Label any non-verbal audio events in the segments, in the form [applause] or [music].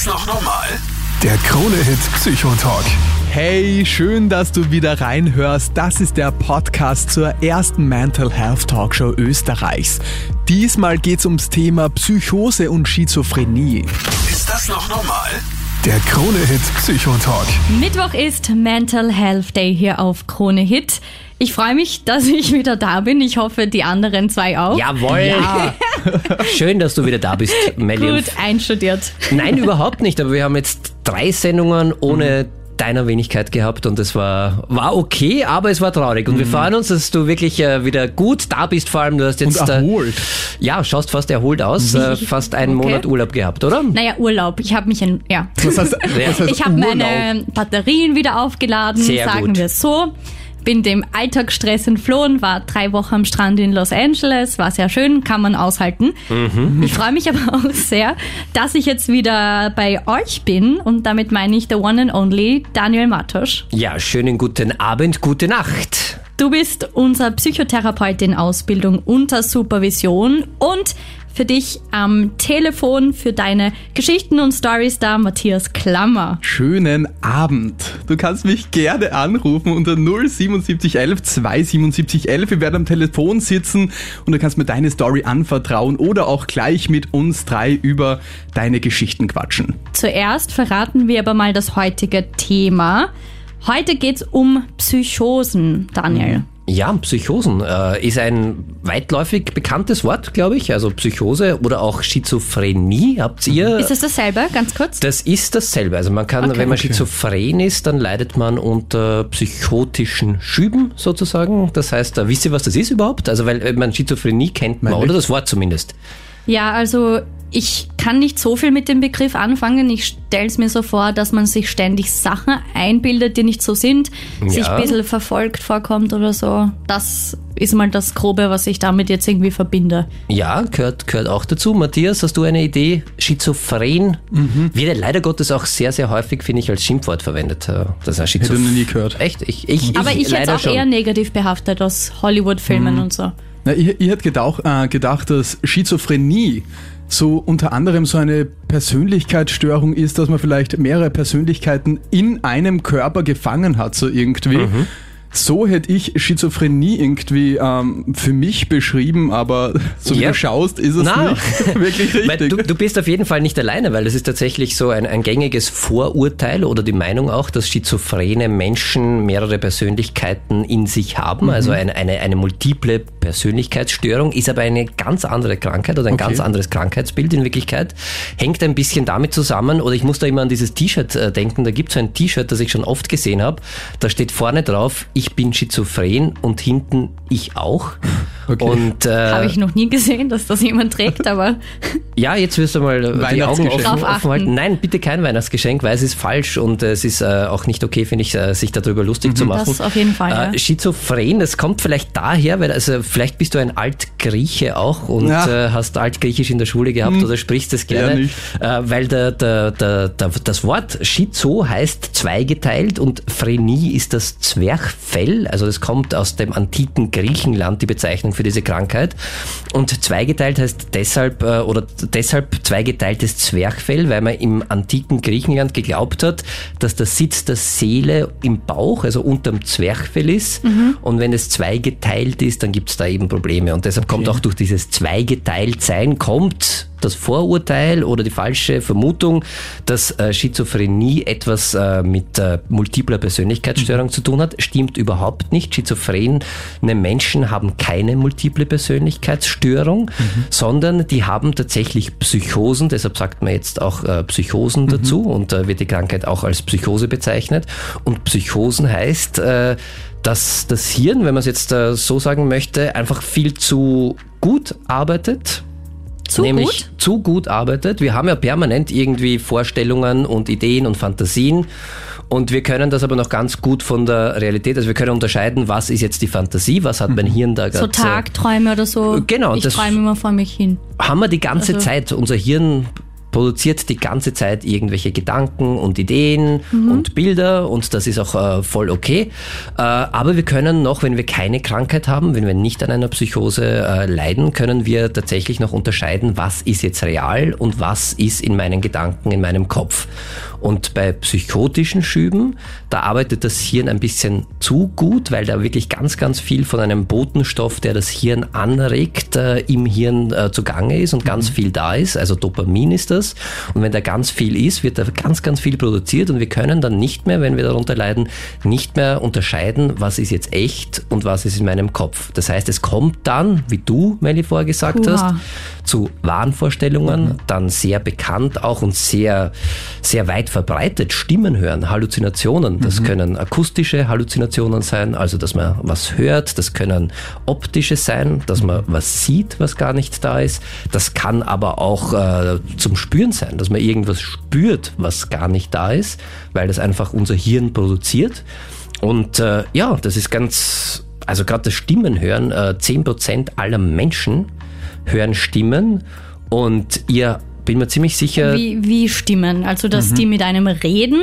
das noch normal? Der Krone-Hit Psychotalk. Hey, schön, dass du wieder reinhörst. Das ist der Podcast zur ersten Mental Health Talkshow Österreichs. Diesmal geht's ums Thema Psychose und Schizophrenie. Ist das noch normal? Der Krone-Hit Psychotalk. Mittwoch ist Mental Health Day hier auf Krone Hit. Ich freue mich, dass ich wieder da bin. Ich hoffe, die anderen zwei auch. Jawohl. [laughs] Schön, dass du wieder da bist, Melly. Gut einstudiert. Nein, überhaupt nicht. Aber wir haben jetzt drei Sendungen ohne deiner Wenigkeit gehabt und es war, war okay, aber es war traurig. Und wir freuen uns, dass du wirklich äh, wieder gut da bist. Vor allem, du hast jetzt. Und erholt. Äh, ja, schaust fast erholt aus. Äh, fast einen Okay. Monat Urlaub gehabt, oder? Naja, Urlaub. Ich habe mich in, ja. Was heißt, was heißt Ich habe meine Batterien wieder aufgeladen, Sehr sagen gut. wir es so. Bin dem Alltagsstress entflohen, war drei Wochen am Strand in Los Angeles, war sehr schön, kann man aushalten. Mhm. Ich freue mich [laughs] aber auch sehr, dass ich jetzt wieder bei euch bin und damit meine ich the one and only Daniel Matosch. Ja, schönen guten Abend, gute Nacht. Du bist unser Psychotherapeut in Ausbildung unter Supervision und für dich am Telefon für deine Geschichten und Stories da Matthias Klammer. Schönen Abend. Du kannst mich gerne anrufen unter 07711 27711. Wir werden am Telefon sitzen und du kannst mir deine Story anvertrauen oder auch gleich mit uns drei über deine Geschichten quatschen. Zuerst verraten wir aber mal das heutige Thema. Heute geht's um Psychosen, Daniel. Ja, Psychosen äh, ist ein weitläufig bekanntes Wort, glaube ich. Also Psychose oder auch Schizophrenie. Habt ihr? Ist es dasselbe, ganz kurz? Das ist dasselbe. Also man kann, Okay. wenn man Okay. schizophren ist, dann leidet man unter psychotischen Schüben sozusagen. Das heißt, äh, wisst ihr, was das ist überhaupt? Also weil äh, man Schizophrenie kennt man, oder das Wort zumindest. Ja, also ich kann nicht so viel mit dem Begriff anfangen. Ich stelle es mir so vor, dass man sich ständig Sachen einbildet, die nicht so sind, sich Ja. ein bisschen verfolgt vorkommt oder so. Das ist mal das Grobe, was ich damit jetzt irgendwie verbinde. Ja, gehört, gehört auch dazu. Matthias, hast du eine Idee? Schizophren wird ja leider Gottes auch sehr, sehr häufig, finde ich, als Schimpfwort verwendet. äh, Das ist ein Hätte ich nie gehört. Echt? Ich, ich, Aber ich hätte leider es auch schon. eher negativ behaftet aus Hollywood-Filmen und so. Na, ich, ich hätte gedacht, äh, gedacht, dass Schizophrenie so unter anderem so eine Persönlichkeitsstörung ist, dass man vielleicht mehrere Persönlichkeiten in einem Körper gefangen hat, so irgendwie. Mhm. So hätte ich Schizophrenie irgendwie ähm, für mich beschrieben, aber [laughs] so wie Ja. du schaust, ist es Na. nicht [laughs] wirklich richtig. du, du bist auf jeden Fall nicht alleine, weil es ist tatsächlich so ein, ein gängiges Vorurteil oder die Meinung auch, dass schizophrene Menschen mehrere Persönlichkeiten in sich haben. Mhm. Also eine, eine, eine multiple Persönlichkeitsstörung ist aber eine ganz andere Krankheit oder ein Okay. ganz anderes Krankheitsbild in Wirklichkeit. Hängt ein bisschen damit zusammen, oder ich muss da immer an dieses T-Shirt äh, denken, da gibt es so ein T-Shirt, das ich schon oft gesehen habe. Da steht vorne drauf, ich bin schizophren und hinten ich auch. Okay. Und äh, Habe ich noch nie gesehen, dass das jemand trägt, aber [laughs] ja, jetzt wirst du mal die Augen Weihnachtsgeschenk. offen, offen halten. Nein, bitte kein Weihnachtsgeschenk, weil es ist falsch und äh, es ist äh, auch nicht okay, finde ich, äh, sich darüber lustig zu machen. das auf jeden Fall. Ja. Äh, Schizophren, das kommt vielleicht daher, weil also vielleicht bist du ein Altgrieche auch und Ja. äh, hast Altgriechisch in der Schule gehabt oder sprichst es gerne, äh, weil der, der, der, der, das Wort Schizo heißt zweigeteilt und Phrenie ist das Zwerchfell, also das kommt aus dem antiken Griechenland, die Bezeichnung für diese Krankheit. Und zweigeteilt heißt deshalb, äh, oder deshalb zweigeteiltes Zwerchfell, weil man im antiken Griechenland geglaubt hat, dass der Sitz der Seele im Bauch, also unterm Zwerchfell ist. Und wenn es zweigeteilt ist, dann gibt es da eben Probleme. Und deshalb kommt auch durch dieses Zweigeteiltsein kommt das Vorurteil oder die falsche Vermutung, dass äh, Schizophrenie etwas äh, mit äh, multipler Persönlichkeitsstörung zu tun hat, stimmt überhaupt nicht. Schizophrene Menschen haben keine multiple Persönlichkeitsstörung, sondern die haben tatsächlich Psychosen, deshalb sagt man jetzt auch Psychosen dazu und wird die Krankheit auch als Psychose bezeichnet. Und Psychosen heißt, dass das Hirn, wenn man es jetzt so sagen möchte, einfach viel zu gut arbeitet Zu nämlich gut? zu gut arbeitet. Wir haben ja permanent irgendwie Vorstellungen und Ideen und Fantasien und wir können das aber noch ganz gut von der Realität, also wir können unterscheiden, was ist jetzt die Fantasie, was hat mein Hirn da so gerade. Tagträume oder so. Genau, Ich das- träume immer vor mich hin. haben wir die ganze Also- Zeit. Unser Hirn produziert die ganze Zeit irgendwelche Gedanken und Ideen und Bilder und das ist auch äh, voll okay. Äh, aber wir können noch, wenn wir keine Krankheit haben, wenn wir nicht an einer Psychose äh, leiden, können wir tatsächlich noch unterscheiden, was ist jetzt real und was ist in meinen Gedanken, in meinem Kopf. Und bei psychotischen Schüben, da arbeitet das Hirn ein bisschen zu gut, weil da wirklich ganz, ganz viel von einem Botenstoff, der das Hirn anregt, äh, im Hirn äh, zugange ist und ganz viel da ist. Also Dopamin ist das. Und wenn da ganz viel ist, wird da ganz, ganz viel produziert und wir können dann nicht mehr, wenn wir darunter leiden, nicht mehr unterscheiden, was ist jetzt echt und was ist in meinem Kopf. Das heißt, es kommt dann, wie du, Melly, vorher gesagt Hurra. hast, zu Wahnvorstellungen, dann sehr bekannt auch und sehr, sehr weit verbreitet Stimmen hören, Halluzinationen. Das können akustische Halluzinationen sein, also dass man was hört. Das können optische sein, dass man was sieht, was gar nicht da ist. Das kann aber auch äh, zum Spüren sein, dass man irgendwas spürt, was gar nicht da ist, weil das einfach unser Hirn produziert. Und äh, ja, das ist ganz, also gerade das Stimmenhören, äh, 10% aller Menschen hören Stimmen und ihr bin mir ziemlich sicher, Wie, wie Stimmen? Also, dass die mit einem reden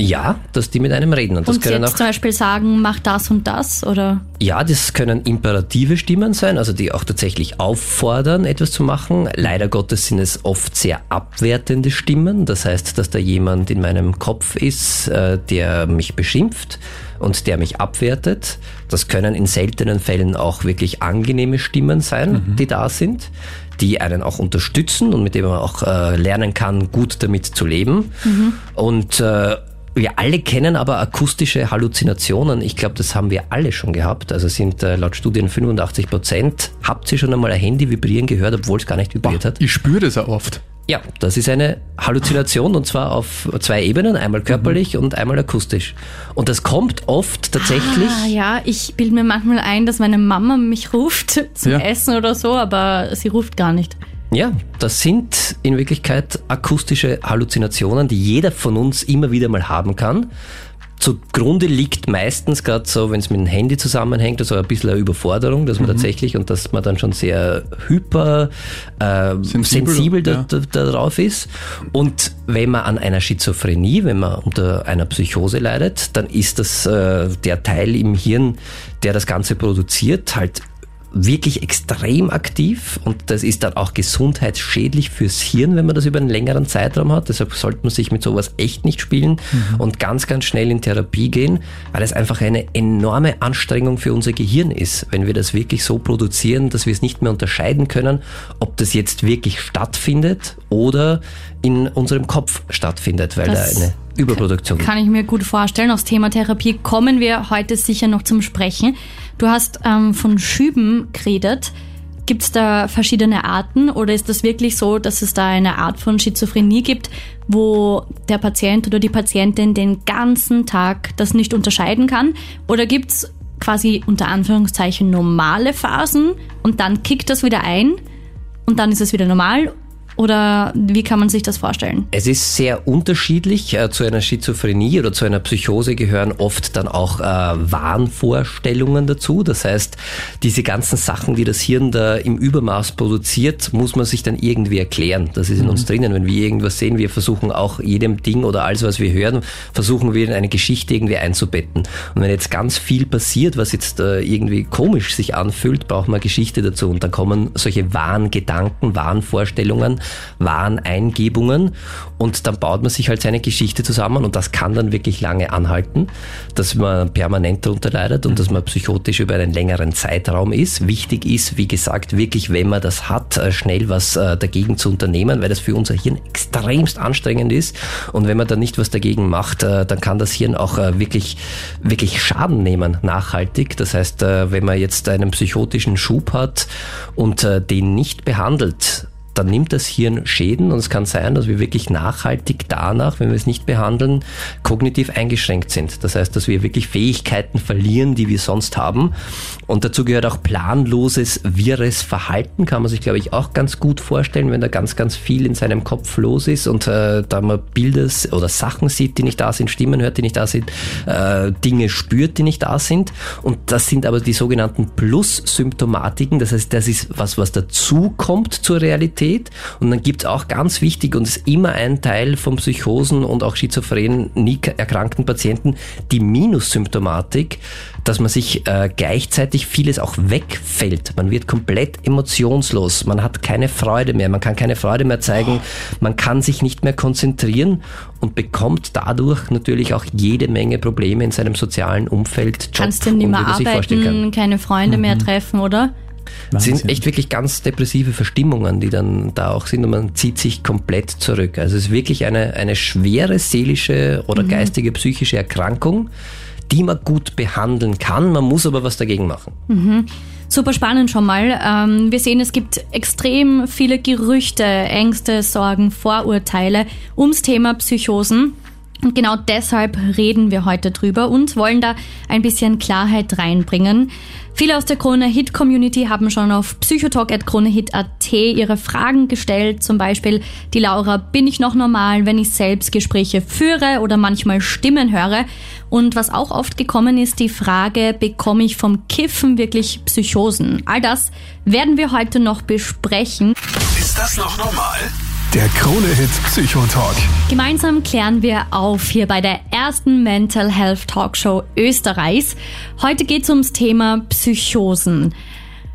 ja, dass die mit einem reden. Und das und können jetzt auch, zum Beispiel sagen, mach das und das oder? ja, das können imperative Stimmen sein, also die auch tatsächlich auffordern, etwas zu machen. Leider Gottes sind es oft sehr abwertende Stimmen. Das heißt, dass da jemand in meinem Kopf ist, äh, der mich beschimpft und der mich abwertet. Das können in seltenen Fällen auch wirklich angenehme Stimmen sein, die da sind, die einen auch unterstützen und mit denen man auch äh, lernen kann, gut damit zu leben. Und äh, wir alle kennen aber akustische Halluzinationen. Ich glaube, das haben wir alle schon gehabt. Also sind äh, laut Studien 85 Prozent. Habt ihr schon einmal ein Handy vibrieren gehört, obwohl es gar nicht vibriert hat? Ich spüre das auch oft. Ja, das ist eine Halluzination und zwar auf zwei Ebenen, einmal körperlich und einmal akustisch. Und das kommt oft tatsächlich. Ah, ja, ich bilde mir manchmal ein, dass meine Mama mich ruft zum Ja. Essen oder so, aber sie ruft gar nicht. Ja, das sind in Wirklichkeit akustische Halluzinationen, die jeder von uns immer wieder mal haben kann. Zugrunde liegt meistens gerade so, wenn es mit dem Handy zusammenhängt, also ein bisschen eine Überforderung, dass man tatsächlich und dass man dann schon sehr hyper äh, Sensibel, sensibel, da, ja. da, darauf ist. Und wenn man an einer Schizophrenie, wenn man unter einer Psychose leidet, dann ist das äh, der Teil im Hirn, der das Ganze produziert, halt wirklich extrem aktiv und das ist dann auch gesundheitsschädlich fürs Hirn, wenn man das über einen längeren Zeitraum hat. Deshalb sollte man sich mit sowas echt nicht spielen und ganz, ganz schnell in Therapie gehen, weil es einfach eine enorme Anstrengung für unser Gehirn ist, wenn wir das wirklich so produzieren, dass wir es nicht mehr unterscheiden können, ob das jetzt wirklich stattfindet oder in unserem Kopf stattfindet, weil Das da eine Überproduktion Kann ich mir gut vorstellen. Aufs Thema Therapie kommen wir heute sicher noch zum Sprechen. Du hast ähm, von Schüben geredet. Gibt es da verschiedene Arten oder ist das wirklich so, dass es da eine Art von Schizophrenie gibt, wo der Patient oder die Patientin den ganzen Tag das nicht unterscheiden kann? Oder gibt es quasi unter Anführungszeichen normale Phasen und dann kickt das wieder ein und dann ist es wieder normal? Oder wie kann man sich das vorstellen? Es ist sehr unterschiedlich. Äh, Zu einer Schizophrenie oder zu einer Psychose gehören oft dann auch äh, Wahnvorstellungen dazu. Das heißt, diese ganzen Sachen, die das Hirn da im Übermaß produziert, muss man sich dann irgendwie erklären. Das ist in uns drinnen. Wenn wir irgendwas sehen, wir versuchen auch jedem Ding oder alles, was wir hören, versuchen wir in eine Geschichte irgendwie einzubetten. Und wenn jetzt ganz viel passiert, was jetzt äh, irgendwie komisch sich anfühlt, braucht man eine Geschichte dazu. Und dann kommen solche Wahngedanken, Wahnvorstellungen, Wahneingebungen und dann baut man sich halt seine Geschichte zusammen und das kann dann wirklich lange anhalten, dass man permanent darunter leidet und dass man psychotisch über einen längeren Zeitraum ist. Wichtig ist, wie gesagt, wirklich, wenn man das hat, äh, schnell was äh, dagegen zu unternehmen, weil das für unser Hirn extremst anstrengend ist und wenn man dann nicht was dagegen macht, äh, dann kann das Hirn auch wirklich, wirklich Schaden nehmen, nachhaltig. Das heißt, wenn man jetzt einen psychotischen Schub hat und den nicht behandelt, dann nimmt das Hirn Schäden und es kann sein, dass wir wirklich nachhaltig danach, wenn wir es nicht behandeln, kognitiv eingeschränkt sind. Das heißt, dass wir wirklich Fähigkeiten verlieren, die wir sonst haben. Und dazu gehört auch planloses, wirres Verhalten, kann man sich, glaube ich, auch ganz gut vorstellen, wenn da ganz, ganz viel in seinem Kopf los ist und äh, da man Bilder oder Sachen sieht, die nicht da sind, Stimmen hört, die nicht da sind, äh, Dinge spürt, die nicht da sind. Und das sind aber die sogenannten Plus-Symptomatiken. Das heißt, das ist was, was dazu kommt zur Realität. Und dann gibt es auch ganz wichtig, und ist immer ein Teil von Psychosen und auch Schizophrenen, nie erkrankten Patienten, die Minussymptomatik, dass man sich äh, gleichzeitig vieles auch wegfällt. Man wird komplett emotionslos, man hat keine Freude mehr, man kann keine Freude mehr zeigen, man kann sich nicht mehr konzentrieren und bekommt dadurch natürlich auch jede Menge Probleme in seinem sozialen Umfeld. Job, Kannst du nicht mehr arbeiten, keine Freunde mhm. mehr treffen, oder? Das sind echt wirklich ganz depressive Verstimmungen, die dann da auch sind und man zieht sich komplett zurück. Also es ist wirklich eine, eine schwere seelische oder mhm. geistige, psychische Erkrankung, die man gut behandeln kann. Man muss aber was dagegen machen. Mhm. Super spannend schon mal. Ähm, wir sehen, es gibt extrem viele Gerüchte, Ängste, Sorgen, Vorurteile ums Thema Psychosen. Und genau deshalb reden wir heute drüber und wollen da ein bisschen Klarheit reinbringen. Viele aus der Krone Hit Community haben schon auf psychotalk.kronehit.at ihre Fragen gestellt. Zum Beispiel die Laura, bin ich noch normal, wenn ich selbst Gespräche führe oder manchmal Stimmen höre? Und was auch oft gekommen ist, die Frage, bekomme ich vom Kiffen wirklich Psychosen? All das werden wir heute noch besprechen. Ist das noch normal? Der Krone-Hit Psychotalk. Gemeinsam klären wir auf hier bei der ersten Mental Health Talkshow Österreichs. Heute geht es ums Thema Psychosen.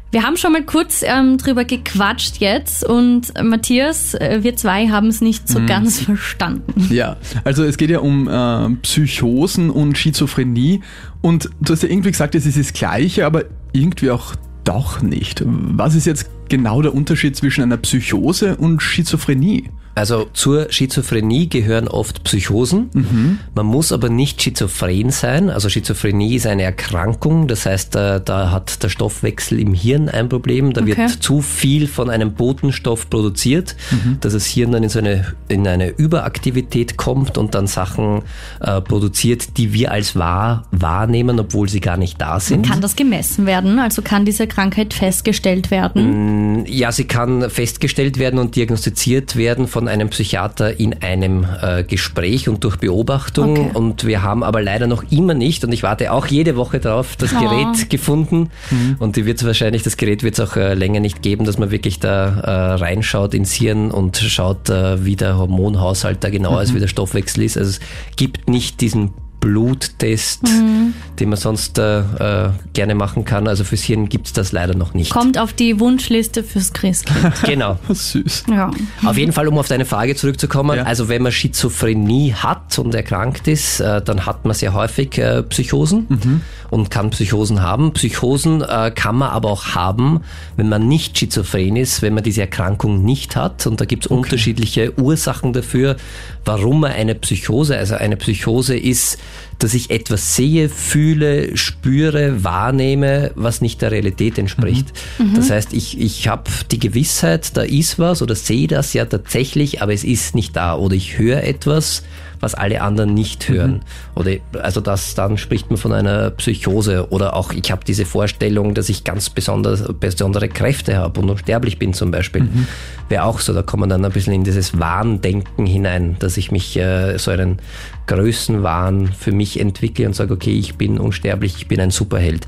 Wir haben schon mal kurz ähm, drüber gequatscht jetzt und äh, Matthias, äh, wir zwei haben es nicht so mhm. ganz verstanden. Ja, also es geht ja um äh, Psychosen und Schizophrenie und du hast ja irgendwie gesagt, es ist das Gleiche, aber irgendwie auch doch nicht. Was ist jetzt genau der Unterschied zwischen einer Psychose und Schizophrenie? Also zur Schizophrenie gehören oft Psychosen. Mhm. Man muss aber nicht schizophren sein. Also Schizophrenie ist eine Erkrankung. Das heißt, da, da hat der Stoffwechsel im Hirn ein Problem. Da okay. wird zu viel von einem Botenstoff produziert, mhm. dass das Hirn dann in so eine, in eine Überaktivität kommt und dann Sachen äh, produziert, die wir als wahr wahrnehmen, obwohl sie gar nicht da sind. Kann das gemessen werden? Also kann diese Krankheit festgestellt werden? Mm, ja, sie kann festgestellt werden und diagnostiziert werden von von einem Psychiater in einem äh, Gespräch und durch Beobachtung. Okay. Und wir haben aber leider noch immer nicht, und ich warte auch jede Woche drauf, das oh. Gerät gefunden. Mhm. Und die wird wahrscheinlich, das Gerät wird es auch äh, länger nicht geben, dass man wirklich da äh, reinschaut ins Hirn und schaut, äh, wie der Hormonhaushalt da genau mhm. ist, wie der Stoffwechsel ist. Also es gibt nicht diesen Bluttest, mhm. den man sonst äh, äh, gerne machen kann. Also fürs Hirn gibt es das leider noch nicht. Kommt auf die Wunschliste fürs Christkind. [laughs] genau. [laughs] Süß. Ja. Auf jeden Fall, um auf deine Frage zurückzukommen, ja. also wenn man Schizophrenie hat und erkrankt ist, äh, dann hat man sehr häufig äh, Psychosen mhm. Und kann Psychosen haben. Psychosen äh, kann man aber auch haben, wenn man nicht schizophren ist, wenn man diese Erkrankung nicht hat. Und da gibt es okay. unterschiedliche Ursachen dafür, warum man eine Psychose, also eine Psychose ist, dass ich etwas sehe, fühle, spüre, wahrnehme, was nicht der Realität entspricht. Mhm. mhm. Das heißt, ich, ich habe die Gewissheit, da ist was oder sehe das ja tatsächlich, aber es ist nicht da. Oder ich höre etwas, was alle anderen nicht hören. Mhm. Oder also das, dann spricht man von einer Psychose. Oder auch ich habe diese Vorstellung, dass ich ganz besonders, besondere Kräfte habe und unsterblich bin zum Beispiel. Mhm. Wäre auch so, da kommt man dann ein bisschen in dieses Wahndenken hinein, dass ich mich äh, so einen Größenwahn für mich entwickle und sage, okay, ich bin unsterblich, ich bin ein Superheld.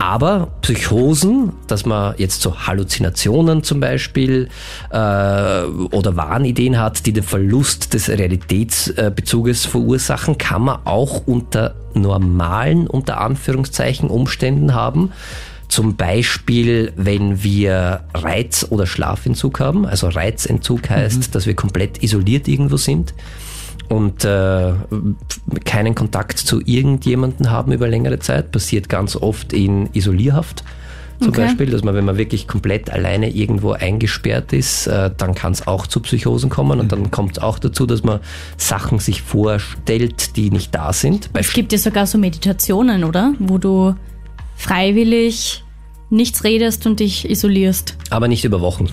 Aber Psychosen, dass man jetzt so Halluzinationen zum Beispiel äh, oder Wahnideen hat, die den Verlust des Realitätsbezuges verursachen, kann man auch unter normalen, unter Anführungszeichen, Umständen haben. Zum Beispiel, wenn wir Reiz- oder Schlafentzug haben. Also Reizentzug heißt, mhm. dass wir komplett isoliert irgendwo sind und äh, keinen Kontakt zu irgendjemanden haben über längere Zeit. Passiert ganz oft in Isolierhaft. Zum okay. Beispiel, dass man, wenn man wirklich komplett alleine irgendwo eingesperrt ist, äh, dann kann es auch zu Psychosen kommen und dann kommt es auch dazu, dass man Sachen sich vorstellt, die nicht da sind. Es gibt ja sogar so Meditationen, oder? Wo du freiwillig nichts redest und dich isolierst. Aber nicht über Wochen.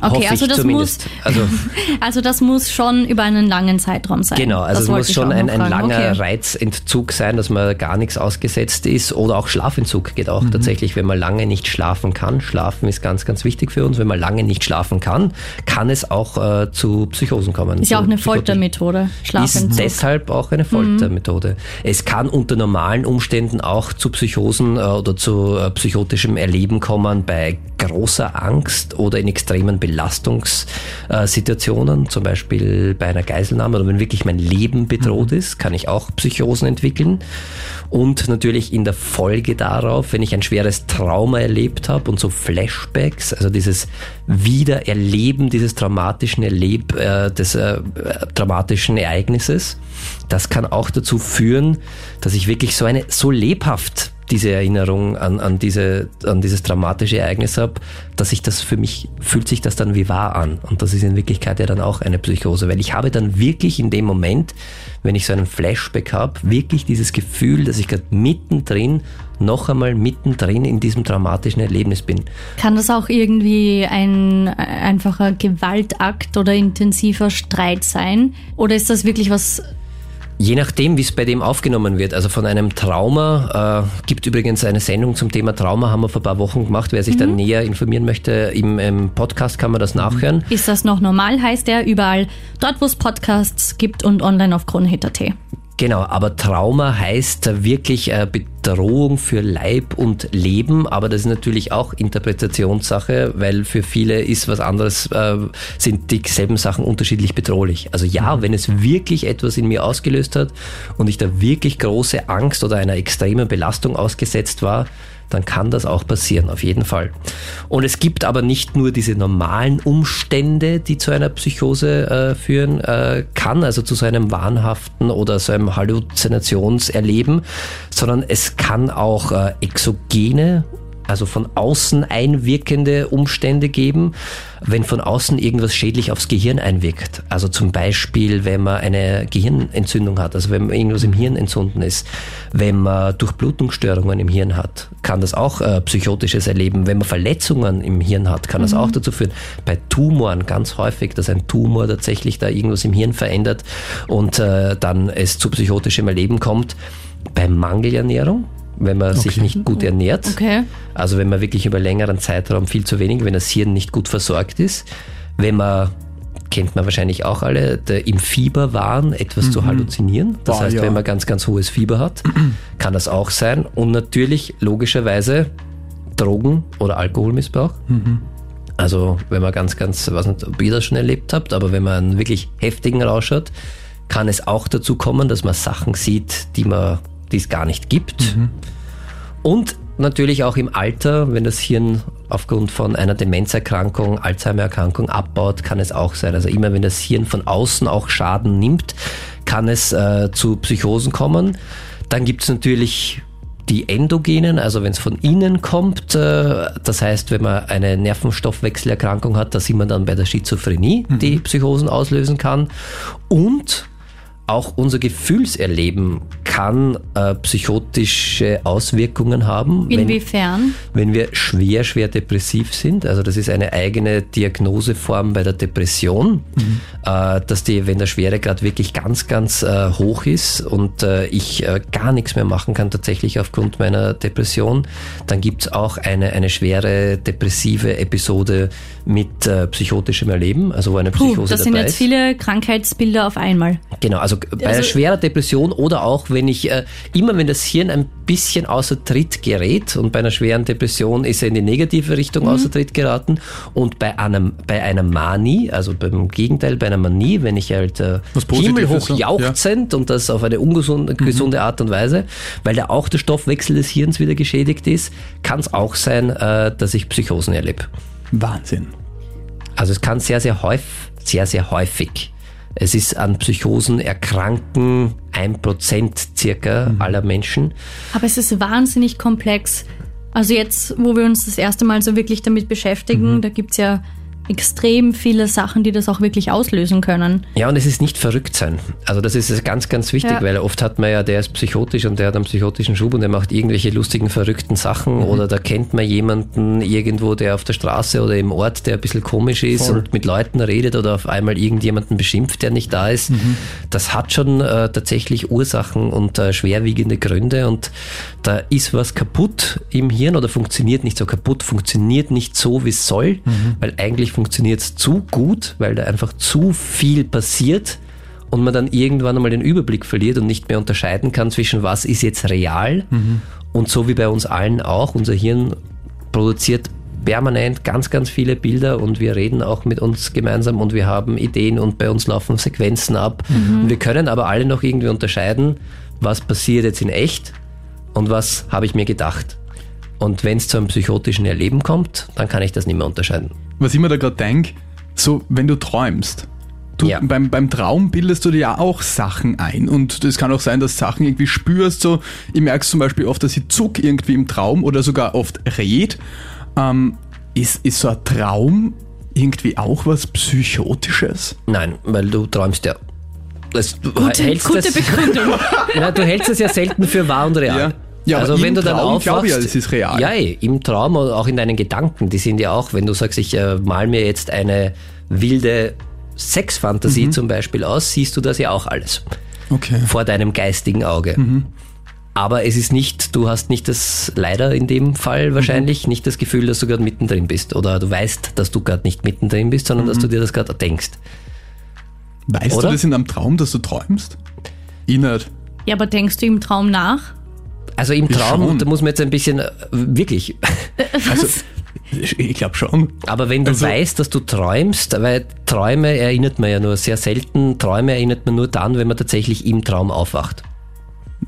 Okay, also das, muss, also, [laughs] also das muss schon über einen langen Zeitraum sein. Genau, also das es muss schon ein, ein langer okay. Reizentzug sein, dass man gar nichts ausgesetzt ist. Oder auch Schlafentzug geht auch mhm. tatsächlich, wenn man lange nicht schlafen kann. Schlafen ist ganz, ganz wichtig für uns. Wenn man lange nicht schlafen kann, kann es auch äh, zu Psychosen kommen. Ist ja auch eine Foltermethode, Schlafentzug. Ist deshalb auch eine mhm. Foltermethode. Mhm. Es kann unter normalen Umständen auch zu Psychosen äh, oder zu äh, psychotischem Erleben kommen bei großer Angst oder in extremen Belastungssituationen, zum Beispiel bei einer Geiselnahme oder wenn wirklich mein Leben bedroht mhm. ist, kann ich auch Psychosen entwickeln. Und natürlich in der Folge darauf, wenn ich ein schweres Trauma erlebt habe und so Flashbacks, also dieses Wiedererleben dieses traumatischen Erleb, äh, des äh, traumatischen Ereignisses, das kann auch dazu führen, dass ich wirklich so eine so lebhaft diese Erinnerung an, an, diese, an dieses dramatische Ereignis habe, dass ich das für mich, fühlt sich das dann wie wahr an. Und das ist in Wirklichkeit ja dann auch eine Psychose, weil ich habe dann wirklich in dem Moment, wenn ich so einen Flashback habe, wirklich dieses Gefühl, dass ich gerade mittendrin, noch einmal mittendrin in diesem dramatischen Erlebnis bin. Kann das auch irgendwie ein einfacher Gewaltakt oder intensiver Streit sein? Oder ist das wirklich was Je nachdem, wie es bei dem aufgenommen wird. Also von einem Trauma äh, gibt übrigens eine Sendung zum Thema Trauma, haben wir vor ein paar Wochen gemacht. Wer sich mhm. dann näher informieren möchte, im, im, Podcast kann man das nachhören. Ist das noch normal, heißt der überall dort, wo es Podcasts gibt und online auf kronehit.at. Genau, aber Trauma heißt wirklich äh, Bedrohung für Leib und Leben, aber das ist natürlich auch Interpretationssache, weil für viele ist was anderes, äh, sind dieselben Sachen unterschiedlich bedrohlich. Also ja, mhm. wenn es wirklich etwas in mir ausgelöst hat und ich da wirklich große Angst oder einer extremen Belastung ausgesetzt war, dann kann das auch passieren, auf jeden Fall. Und es gibt aber nicht nur diese normalen Umstände, die zu einer Psychose äh, führen äh, kann, also zu so einem wahnhaften oder so einem Halluzinationserleben, sondern es kann auch äh, exogene also von außen einwirkende Umstände geben, wenn von außen irgendwas schädlich aufs Gehirn einwirkt. Also zum Beispiel, wenn man eine Gehirnentzündung hat, also wenn irgendwas im Hirn entzünden ist, wenn man Durchblutungsstörungen im Hirn hat, kann das auch äh, psychotisches erleben. Wenn man Verletzungen im Hirn hat, kann mhm. das auch dazu führen. Bei Tumoren ganz häufig, dass ein Tumor tatsächlich da irgendwas im Hirn verändert und äh, dann es zu psychotischem Erleben kommt. Bei Mangelernährung, wenn man okay. sich nicht gut ernährt. Okay. Also wenn man wirklich über längeren Zeitraum viel zu wenig, wenn das Hirn nicht gut versorgt ist. Wenn man kennt man wahrscheinlich auch alle, der, im Fieber waren, etwas mhm. zu halluzinieren. Das Boah, heißt, ja. wenn man ganz, ganz hohes Fieber hat, [clears throat] kann das auch sein. Und natürlich, logischerweise, Drogen- oder Alkoholmissbrauch. Mhm. Also, wenn man ganz, ganz, was nicht, ob ihr das schon erlebt habt, aber wenn man einen wirklich heftigen Rausch hat, kann es auch dazu kommen, dass man Sachen sieht, die man die es gar nicht gibt. Mhm. Und natürlich auch im Alter, wenn das Hirn aufgrund von einer Demenzerkrankung, Alzheimererkrankung abbaut, kann es auch sein. Also immer wenn das Hirn von außen auch Schaden nimmt, kann es äh, zu Psychosen kommen. Dann gibt es natürlich die endogenen, also wenn es von innen kommt, äh, das heißt, wenn man eine Nervenstoffwechselerkrankung hat, da sind wir dann bei der Schizophrenie, mhm. die Psychosen auslösen kann. Und auch unser Gefühlserleben kann äh, psychotische Auswirkungen haben. Inwiefern? Wenn, wenn, wir schwer, schwer depressiv sind. Also das ist eine eigene Diagnoseform bei der Depression, mhm. äh, dass die, wenn der Schweregrad wirklich ganz, ganz äh, hoch ist und äh, ich äh, gar nichts mehr machen kann tatsächlich aufgrund meiner Depression, dann gibt es auch eine, eine schwere depressive Episode mit äh, psychotischem Erleben, also wo eine Psychose Puh, das dabei sind jetzt ist. viele Krankheitsbilder auf einmal. Genau, also bei also, einer schweren Depression oder auch wenn ich, äh, immer wenn das Hirn ein bisschen außer Tritt gerät und bei einer schweren Depression ist er in die negative Richtung mhm. außer Tritt geraten und bei einem, bei einer Manie, also beim Gegenteil, bei einer Manie, wenn ich halt äh, himmelhoch jauchzend ja. und das auf eine ungesunde mhm. Art und Weise, weil da auch der Stoffwechsel des Hirns wieder geschädigt ist, kann es auch sein, äh, dass ich Psychosen erlebe. Wahnsinn. Also es kann sehr, sehr häufig, sehr, sehr häufig es ist an Psychosen erkranken ein Prozent circa mhm. aller Menschen. Aber es ist wahnsinnig komplex. Also jetzt, wo wir uns das erste Mal so wirklich damit beschäftigen, mhm. da gibt es ja extrem viele Sachen, die das auch wirklich auslösen können. Ja, und es ist nicht verrückt sein. Also das ist ganz, ganz wichtig, ja. weil oft hat man ja, der ist psychotisch und der hat einen psychotischen Schub und der macht irgendwelche lustigen, verrückten Sachen mhm. oder da kennt man jemanden irgendwo, der auf der Straße oder im Ort, der ein bisschen komisch ist Voll. und mit Leuten redet oder auf einmal irgendjemanden beschimpft, der nicht da ist. Mhm. Das hat schon äh, tatsächlich Ursachen und äh, schwerwiegende Gründe und da ist was kaputt im Hirn oder funktioniert nicht so kaputt, funktioniert nicht so, wie es soll, mhm. weil eigentlich funktioniert es zu gut, weil da einfach zu viel passiert und man dann irgendwann einmal den Überblick verliert und nicht mehr unterscheiden kann zwischen was ist jetzt real mhm. und so wie bei uns allen auch, unser Hirn produziert permanent ganz, ganz viele Bilder und wir reden auch mit uns gemeinsam und wir haben Ideen und bei uns laufen Sequenzen ab. Und wir können aber alle noch irgendwie unterscheiden, was passiert jetzt in echt und was habe ich mir gedacht. Und wenn es zu einem psychotischen Erleben kommt, dann kann ich das nicht mehr unterscheiden. Was ich mir da gerade denke, so wenn du träumst, du, Ja. beim, beim Traum bildest du dir ja auch Sachen ein und es kann auch sein, dass Sachen irgendwie spürst, so ich merke zum Beispiel oft, dass ich zuck irgendwie im Traum oder sogar oft red. Ähm, ist, ist so ein Traum irgendwie auch was Psychotisches? Nein, weil du träumst ja. Das, du Gute, hältst gute das, Begründung. [laughs] ja, du hältst es ja selten für wahr und real. Ja. Ja, aber also im wenn du dann Traum aufwachst, glaube ich ja, es ist real. Ja, im Traum oder auch in deinen Gedanken, die sind ja auch, wenn du sagst, ich äh, mal mir jetzt eine wilde Sexfantasie Mhm. zum Beispiel aus, siehst du das ja auch alles Okay. vor deinem geistigen Auge. Mhm. Aber es ist nicht, du hast nicht das, leider in dem Fall wahrscheinlich, Mhm. nicht das Gefühl, dass du gerade mittendrin bist. Oder du weißt, dass du gerade nicht mittendrin bist, sondern Mhm. dass du dir das gerade denkst. Weißt Oder? du das in einem Traum, dass du träumst? Nicht. Ja, aber denkst du im Traum nach? Also im Traum, da muss man jetzt ein bisschen, äh, wirklich, [laughs] Also, ich ich glaube schon. aber wenn du Also- weißt, dass du träumst, weil Träume erinnert man ja nur sehr selten, Träume erinnert man nur dann, wenn man tatsächlich im Traum aufwacht.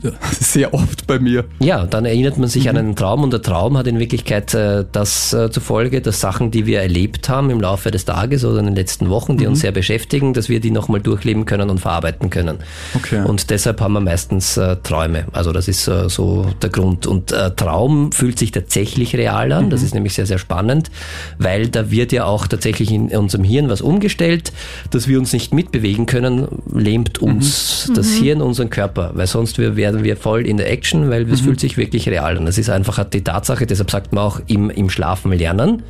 [laughs] Sehr oft bei mir. Ja, dann erinnert man sich an einen Traum und der Traum hat in Wirklichkeit äh, das äh, zur Folge, dass Sachen, die wir erlebt haben im Laufe des Tages oder in den letzten Wochen, die uns sehr beschäftigen, dass wir die nochmal durchleben können und verarbeiten können. Okay. Und deshalb haben wir meistens äh, Träume. Also das ist äh, so der Grund. Und äh, Traum fühlt sich tatsächlich real an. Das ist nämlich sehr, sehr spannend, weil da wird ja auch tatsächlich in unserem Hirn was umgestellt, dass wir uns nicht mitbewegen können, lähmt uns das Hirn, unseren Körper, weil sonst wir, werden wir voll in der Action, weil es fühlt sich wirklich real an. Das ist einfach die Tatsache, deshalb sagt man auch im, im Schlafen lernen.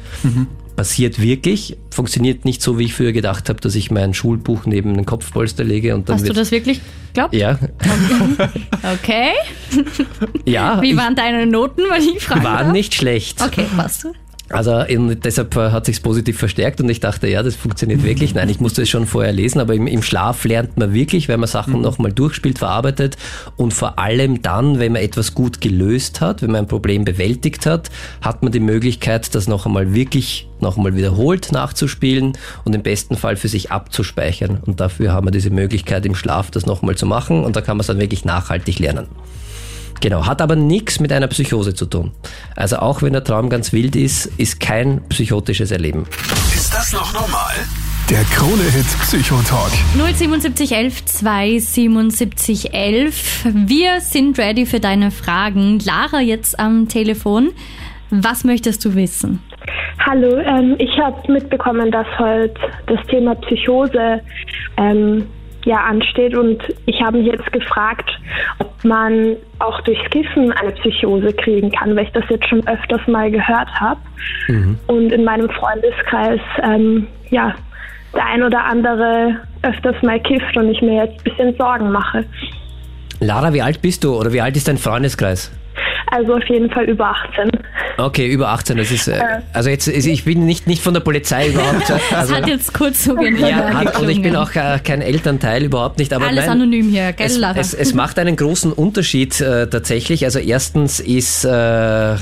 Passiert wirklich, funktioniert nicht so, wie ich früher gedacht habe, dass ich mein Schulbuch neben den Kopfpolster lege und dann Hast du das wirklich glaubt? ja, [laughs] Okay. ja, Wie waren deine Noten, weil ich frage? waren nicht schlecht. Okay, passt. Also in, deshalb äh, hat sich positiv verstärkt und ich dachte, ja, das funktioniert wirklich. Nein, ich musste es schon vorher lesen, aber im, im Schlaf lernt man wirklich, weil man Sachen Mhm. nochmal durchspielt, verarbeitet und vor allem dann, wenn man etwas gut gelöst hat, wenn man ein Problem bewältigt hat, hat man die Möglichkeit, das noch einmal wirklich noch einmal wiederholt nachzuspielen und im besten Fall für sich abzuspeichern. Und dafür haben wir diese Möglichkeit im Schlaf, das nochmal zu machen und da kann man es dann wirklich nachhaltig lernen. Genau, hat aber nichts mit einer Psychose zu tun. Also auch wenn der Traum ganz wild ist, ist kein psychotisches Erleben. Ist das noch normal? Der Krone-Hit Psychotalk. 07711 27711. Wir sind ready für deine Fragen. Lara jetzt am Telefon. Was möchtest du wissen? Hallo, ähm, ich habe mitbekommen, dass heute das Thema Psychose ähm, ja ansteht und ich habe mich jetzt gefragt, ob man auch durchs Kiffen eine Psychose kriegen kann, weil ich das jetzt schon öfters mal gehört habe und in meinem Freundeskreis ähm, ja der ein oder andere öfters mal kifft und ich mir jetzt ein bisschen Sorgen mache. Lara, wie alt bist du oder wie alt ist dein Freundeskreis? Also auf jeden Fall über 18. Okay, über 18. Das ist, äh, also jetzt, ich bin nicht, nicht von der Polizei überhaupt. Das Also, hat jetzt kurz so genau ja, hat, und ich bin auch äh, kein Elternteil, überhaupt nicht. Aber Alles nein, anonym hier, gell, es, Lara? es, es macht einen großen Unterschied äh, tatsächlich. Also erstens ist äh, äh,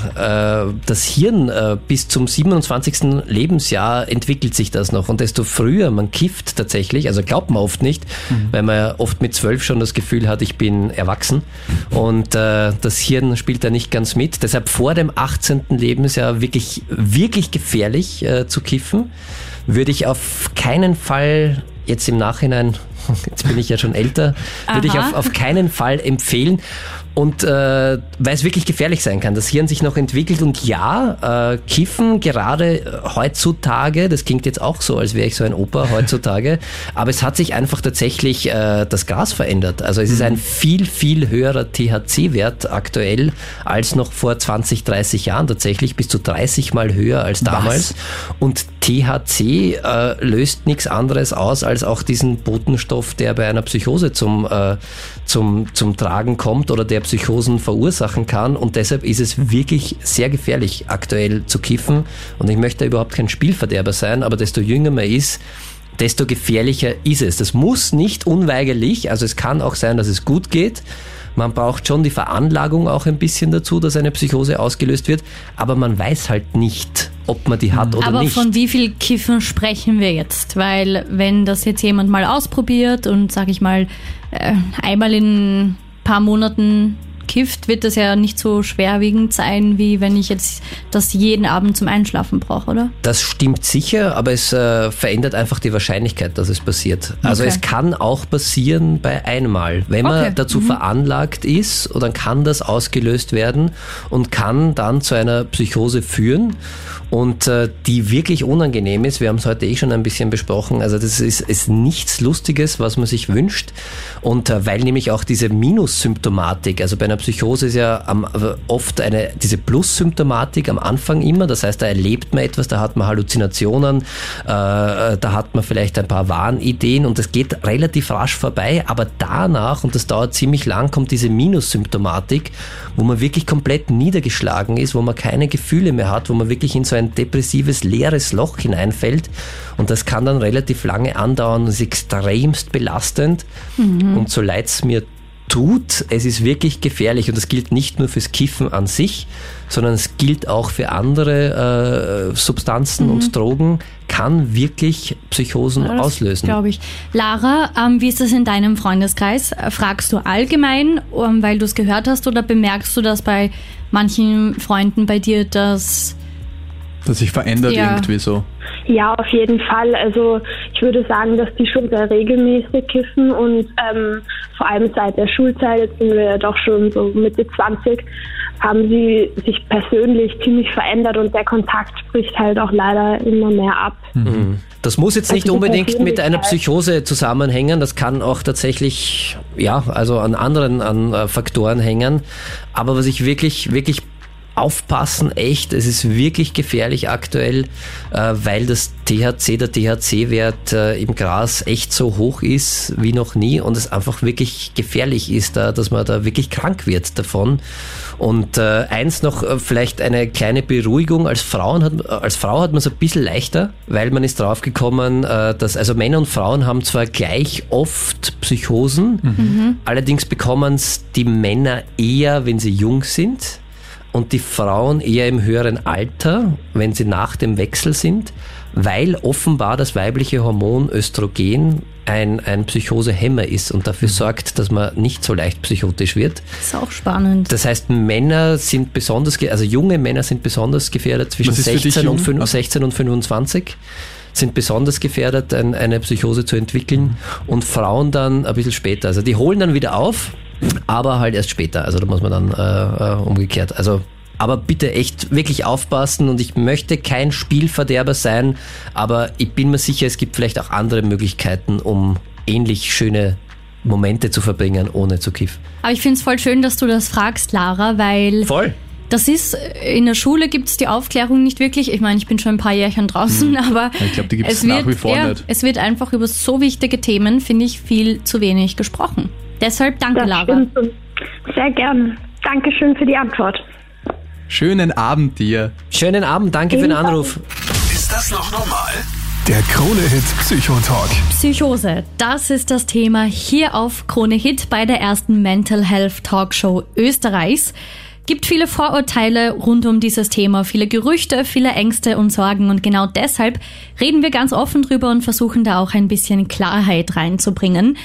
das Hirn äh, bis zum 27. Lebensjahr entwickelt sich das noch. Und desto früher man kifft tatsächlich, also glaubt man oft nicht, weil man ja oft mit zwölf schon das Gefühl hat, ich bin erwachsen. Und äh, das Hirn spielt da nicht ganz mit. Deshalb vor dem 18. Lebensjahr wirklich, wirklich gefährlich äh, zu kiffen. Würde ich auf keinen Fall jetzt im Nachhinein, [laughs] jetzt bin ich ja schon älter, würde ich auf, auf keinen Fall empfehlen. Und äh, weil es wirklich gefährlich sein kann. Das Hirn sich noch entwickelt und ja, äh, Kiffen gerade heutzutage, das klingt jetzt auch so, als wäre ich so ein Opa heutzutage, [laughs] aber es hat sich einfach tatsächlich äh, das Gras verändert. Also es ist ein viel, viel höherer THC-Wert aktuell als noch vor 20, 30 Jahren tatsächlich, bis zu 30 Mal höher als damals. Und THC äh, löst nichts anderes aus als auch diesen Botenstoff, der bei einer Psychose zum, äh, zum, zum Tragen kommt oder der Psychosen verursachen kann. Und deshalb ist es wirklich sehr gefährlich, aktuell zu kiffen. Und ich möchte überhaupt kein Spielverderber sein, aber desto jünger man ist, desto gefährlicher ist es. Das muss nicht unweigerlich, also es kann auch sein, dass es gut geht. Man braucht schon die Veranlagung auch ein bisschen dazu, dass eine Psychose ausgelöst wird, aber man weiß halt nicht, ob man die hat oder Aber nicht. von wie viel Kiffen sprechen wir jetzt? Weil wenn das jetzt jemand mal ausprobiert und sag ich mal äh, einmal in paar Monaten kifft, wird das ja nicht so schwerwiegend sein, wie wenn ich jetzt das jeden Abend zum Einschlafen brauche, oder? Das stimmt sicher, aber es äh, verändert einfach die Wahrscheinlichkeit, dass es passiert. Also Okay. es kann auch passieren bei einmal. Wenn man Okay. dazu veranlagt ist, dann kann das ausgelöst werden und kann dann zu einer Psychose führen und äh, die wirklich unangenehm ist. Wir haben es heute eh schon ein bisschen besprochen. Also das ist, ist nichts Lustiges, was man sich wünscht. Und äh, weil nämlich auch diese Minussymptomatik, also bei einer Psychose ist ja am, äh, oft eine, diese Plus-Symptomatik am Anfang immer. Das heißt, da erlebt man etwas, da hat man Halluzinationen, äh, da hat man vielleicht ein paar Wahnideen und das geht relativ rasch vorbei. Aber danach, und das dauert ziemlich lang, kommt diese Minussymptomatik, wo man wirklich komplett niedergeschlagen ist, wo man keine Gefühle mehr hat, wo man wirklich in so ein depressives, leeres Loch hineinfällt. Und das kann dann relativ lange andauern und ist extremst belastend. Und so leid es mir tut, es ist wirklich gefährlich und das gilt nicht nur fürs Kiffen an sich, sondern es gilt auch für andere äh, Substanzen und Drogen, kann wirklich Psychosen Ja, auslösen. Glaube ich. Lara, ähm, wie ist das in deinem Freundeskreis? Fragst du allgemein, ähm, weil du es gehört hast, oder bemerkst du das bei manchen Freunden bei dir, dass Dass sich verändert Ja. irgendwie so. Ja, auf jeden Fall. Also ich würde sagen, dass die schon sehr regelmäßig kiffen und ähm, vor allem seit der Schulzeit, jetzt sind wir ja doch schon so Mitte 20, haben sie sich persönlich ziemlich verändert und der Kontakt bricht halt auch leider immer mehr ab. Das muss jetzt nicht Also unbedingt mit einer. Psychose zusammenhängen, das kann auch tatsächlich, ja, also an anderen an, äh, Faktoren hängen. Aber was ich wirklich, wirklich aufpassen, echt, es ist wirklich gefährlich aktuell, äh, weil das THC, der THC-Wert äh, im Gras echt so hoch ist wie noch nie und es einfach wirklich gefährlich ist, da, dass man da wirklich krank wird davon. Und äh, eins noch, vielleicht eine kleine Beruhigung. Als, Frauen hat, als Frau hat man es ein bisschen leichter, weil man ist draufgekommen, dass also Männer und Frauen haben zwar gleich oft Psychosen, allerdings bekommen es die Männer eher, wenn sie jung sind und die Frauen eher im höheren Alter, wenn sie nach dem Wechsel sind, weil offenbar das weibliche Hormon Östrogen ein, ein Psychosehemmer ist und dafür sorgt, dass man nicht so leicht psychotisch wird. ist auch spannend. Das heißt, Männer sind besonders, also junge Männer sind besonders gefährdet zwischen Was ist für dich 16 und, jung? fün- Also- 16 und 25 sind besonders gefährdet, ein, eine Psychose zu entwickeln und Frauen dann ein bisschen später. Also die holen dann wieder auf, aber halt erst später. Also da muss man dann äh, äh, umgekehrt. Also aber bitte echt wirklich aufpassen und ich möchte kein Spielverderber sein, aber ich bin mir sicher, es gibt vielleicht auch andere Möglichkeiten, um ähnlich schöne Momente zu verbringen, ohne zu kiffen. Aber ich finde es voll schön, dass du das fragst, Lara, weil Voll. das ist, in der Schule gibt es die Aufklärung nicht wirklich. Ich meine, ich bin schon ein paar Jährchen draußen, [laughs] aber Ich glaube, die gibt es es nach wird, wie vor ja, nicht. es wird einfach über so wichtige Themen, finde ich, viel zu wenig gesprochen. Deshalb danke, Das Lara. stimmt. Sehr gern. Dankeschön für die Antwort. Schönen Abend dir. Schönen Abend, danke für den Anruf. Ist das noch normal? Der Krone-Hit Psychotalk. Psychose, das ist das Thema hier auf Krone Hit bei der ersten Mental Health Talkshow Österreichs. Gibt viele Vorurteile rund um dieses Thema, viele Gerüchte, viele Ängste und Sorgen und genau deshalb reden wir ganz offen drüber und versuchen da auch ein bisschen Klarheit reinzubringen.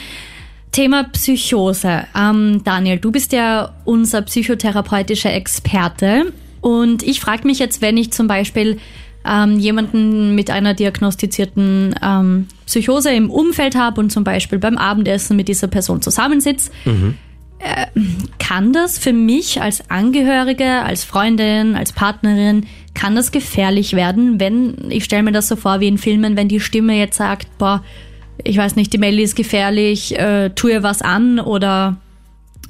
Thema Psychose. Ähm, Daniel, du bist ja unser psychotherapeutischer Experte und ich frage mich jetzt, wenn ich zum Beispiel ähm, jemanden mit einer diagnostizierten ähm, Psychose im Umfeld habe und zum Beispiel beim Abendessen mit dieser Person zusammensitze, äh, kann das für mich als Angehörige, als Freundin, als Partnerin, kann das gefährlich werden, wenn, ich stelle mir das so vor wie in Filmen, wenn die Stimme jetzt sagt, boah, ich weiß nicht, die Melly ist gefährlich, äh, tu ihr was an oder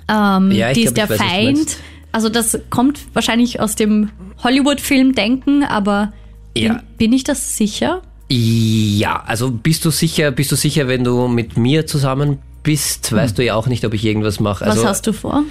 ähm, Ja, die glaub, ist der weiß, Feind. Also das kommt wahrscheinlich aus dem Hollywood-Film-Denken, aber Ja. bin, bin ich das sicher? Ja, also bist du sicher, bist du sicher, wenn du mit mir zusammen bist, weißt du ja auch nicht, ob ich irgendwas mache. Also was hast du vor?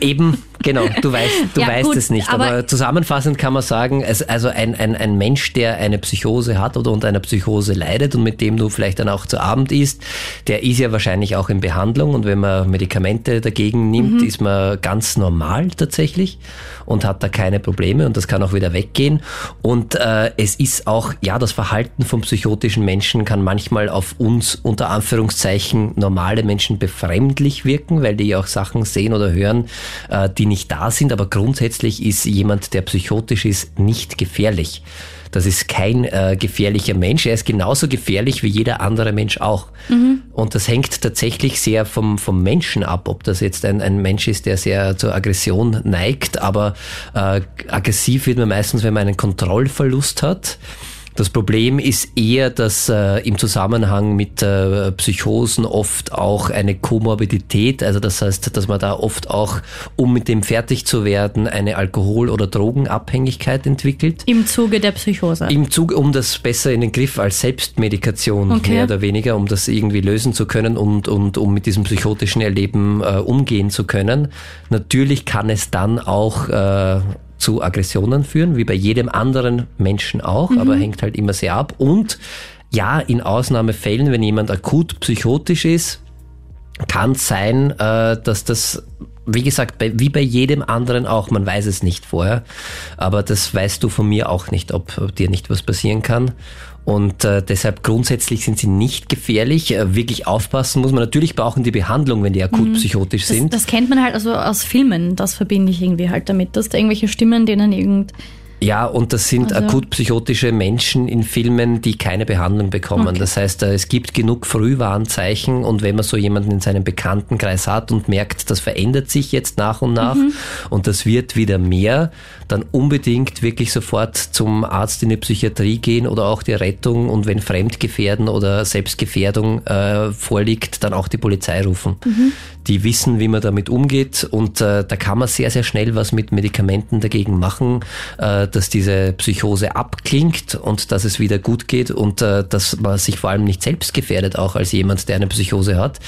eben Genau, du weißt, du Ja, weißt gut, es nicht. Aber, aber- zusammenfassend kann man sagen, es, also ein, ein, ein Mensch, der eine Psychose hat oder unter einer Psychose leidet und mit dem du vielleicht dann auch zu Abend isst, der ist ja wahrscheinlich auch in Behandlung und wenn man Medikamente dagegen nimmt, ist man ganz normal tatsächlich und hat da keine Probleme und das kann auch wieder weggehen. Und äh, es ist auch, ja, das Verhalten von psychotischen Menschen kann manchmal auf uns unter Anführungszeichen normale Menschen befremdlich wirken, weil die ja auch Sachen sehen oder hören, äh, die nicht da sind. Aber grundsätzlich ist jemand, der psychotisch ist, nicht gefährlich. Das ist kein äh, gefährlicher Mensch. Er ist genauso gefährlich wie jeder andere Mensch auch. Und das hängt tatsächlich sehr vom, vom Menschen ab, ob das jetzt ein, ein Mensch ist, der sehr zur Aggression neigt. Aber äh, aggressiv wird man meistens, wenn man einen Kontrollverlust hat. Das Problem ist eher, dass äh, im Zusammenhang mit äh, Psychosen oft auch eine Komorbidität, also das heißt, dass man da oft auch, um mit dem fertig zu werden, eine Alkohol- oder Drogenabhängigkeit entwickelt. Im Zuge der Psychose. Im Zug, um das besser in den Griff als Selbstmedikation Okay. mehr oder weniger, um das irgendwie lösen zu können und, und um mit diesem psychotischen Erleben äh, umgehen zu können. Natürlich kann es dann auch äh, zu Aggressionen führen, wie bei jedem anderen Menschen auch, aber hängt halt immer sehr ab. Und ja, in Ausnahmefällen, wenn jemand akut psychotisch ist, kann sein, äh, dass das, wie gesagt, wie bei jedem anderen auch, man weiß es nicht vorher, aber das weißt du von mir auch nicht, ob, ob dir nicht was passieren kann. Und äh, deshalb grundsätzlich sind sie nicht gefährlich. Äh, wirklich aufpassen muss man. Natürlich brauchen die Behandlung, wenn die akut psychotisch Das, sind. das kennt man halt also aus Filmen, das verbinde ich irgendwie halt damit, dass da irgendwelche Stimmen denen irgend. Ja, und das sind Also- akut psychotische Menschen in Filmen, die keine Behandlung bekommen. Okay. Das heißt, äh, es gibt genug Frühwarnzeichen und wenn man so jemanden in seinem Bekanntenkreis hat und merkt, das verändert sich jetzt nach und nach Mhm. und das wird wieder mehr, dann unbedingt wirklich sofort zum Arzt in die Psychiatrie gehen oder auch die Rettung und wenn Fremdgefährden oder Selbstgefährdung äh, vorliegt, dann auch die Polizei rufen. Mhm. Die wissen, wie man damit umgeht und äh, da kann man sehr, sehr schnell was mit Medikamenten dagegen machen, äh, dass diese Psychose abklingt und dass es wieder gut geht und äh, dass man sich vor allem nicht selbst gefährdet, auch als jemand, der eine Psychose hat,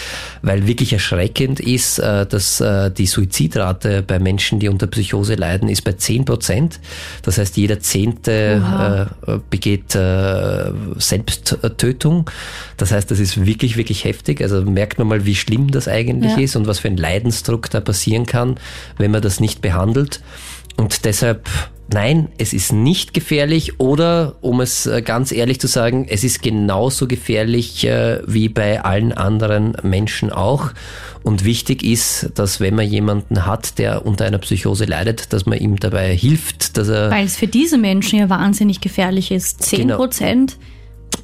weil wirklich erschreckend ist, äh, dass äh, die Suizidrate bei Menschen, die unter Psychose leiden, ist bei 10 Prozent. Das heißt, jeder Zehnte äh, begeht äh, Selbsttötung. Das heißt, das ist wirklich, wirklich heftig. Also merkt man mal, wie schlimm das eigentlich Ja. ist und was für ein Leidensdruck da passieren kann, wenn man das nicht behandelt. Und deshalb, nein, es ist nicht gefährlich oder, um es äh, ganz ehrlich zu sagen, es ist genauso gefährlich äh, wie bei allen anderen Menschen auch. Und wichtig ist, dass wenn man jemanden hat, der unter einer Psychose leidet, dass man ihm dabei hilft, dass er Weil es für diese Menschen ja wahnsinnig gefährlich ist. 10 Genau.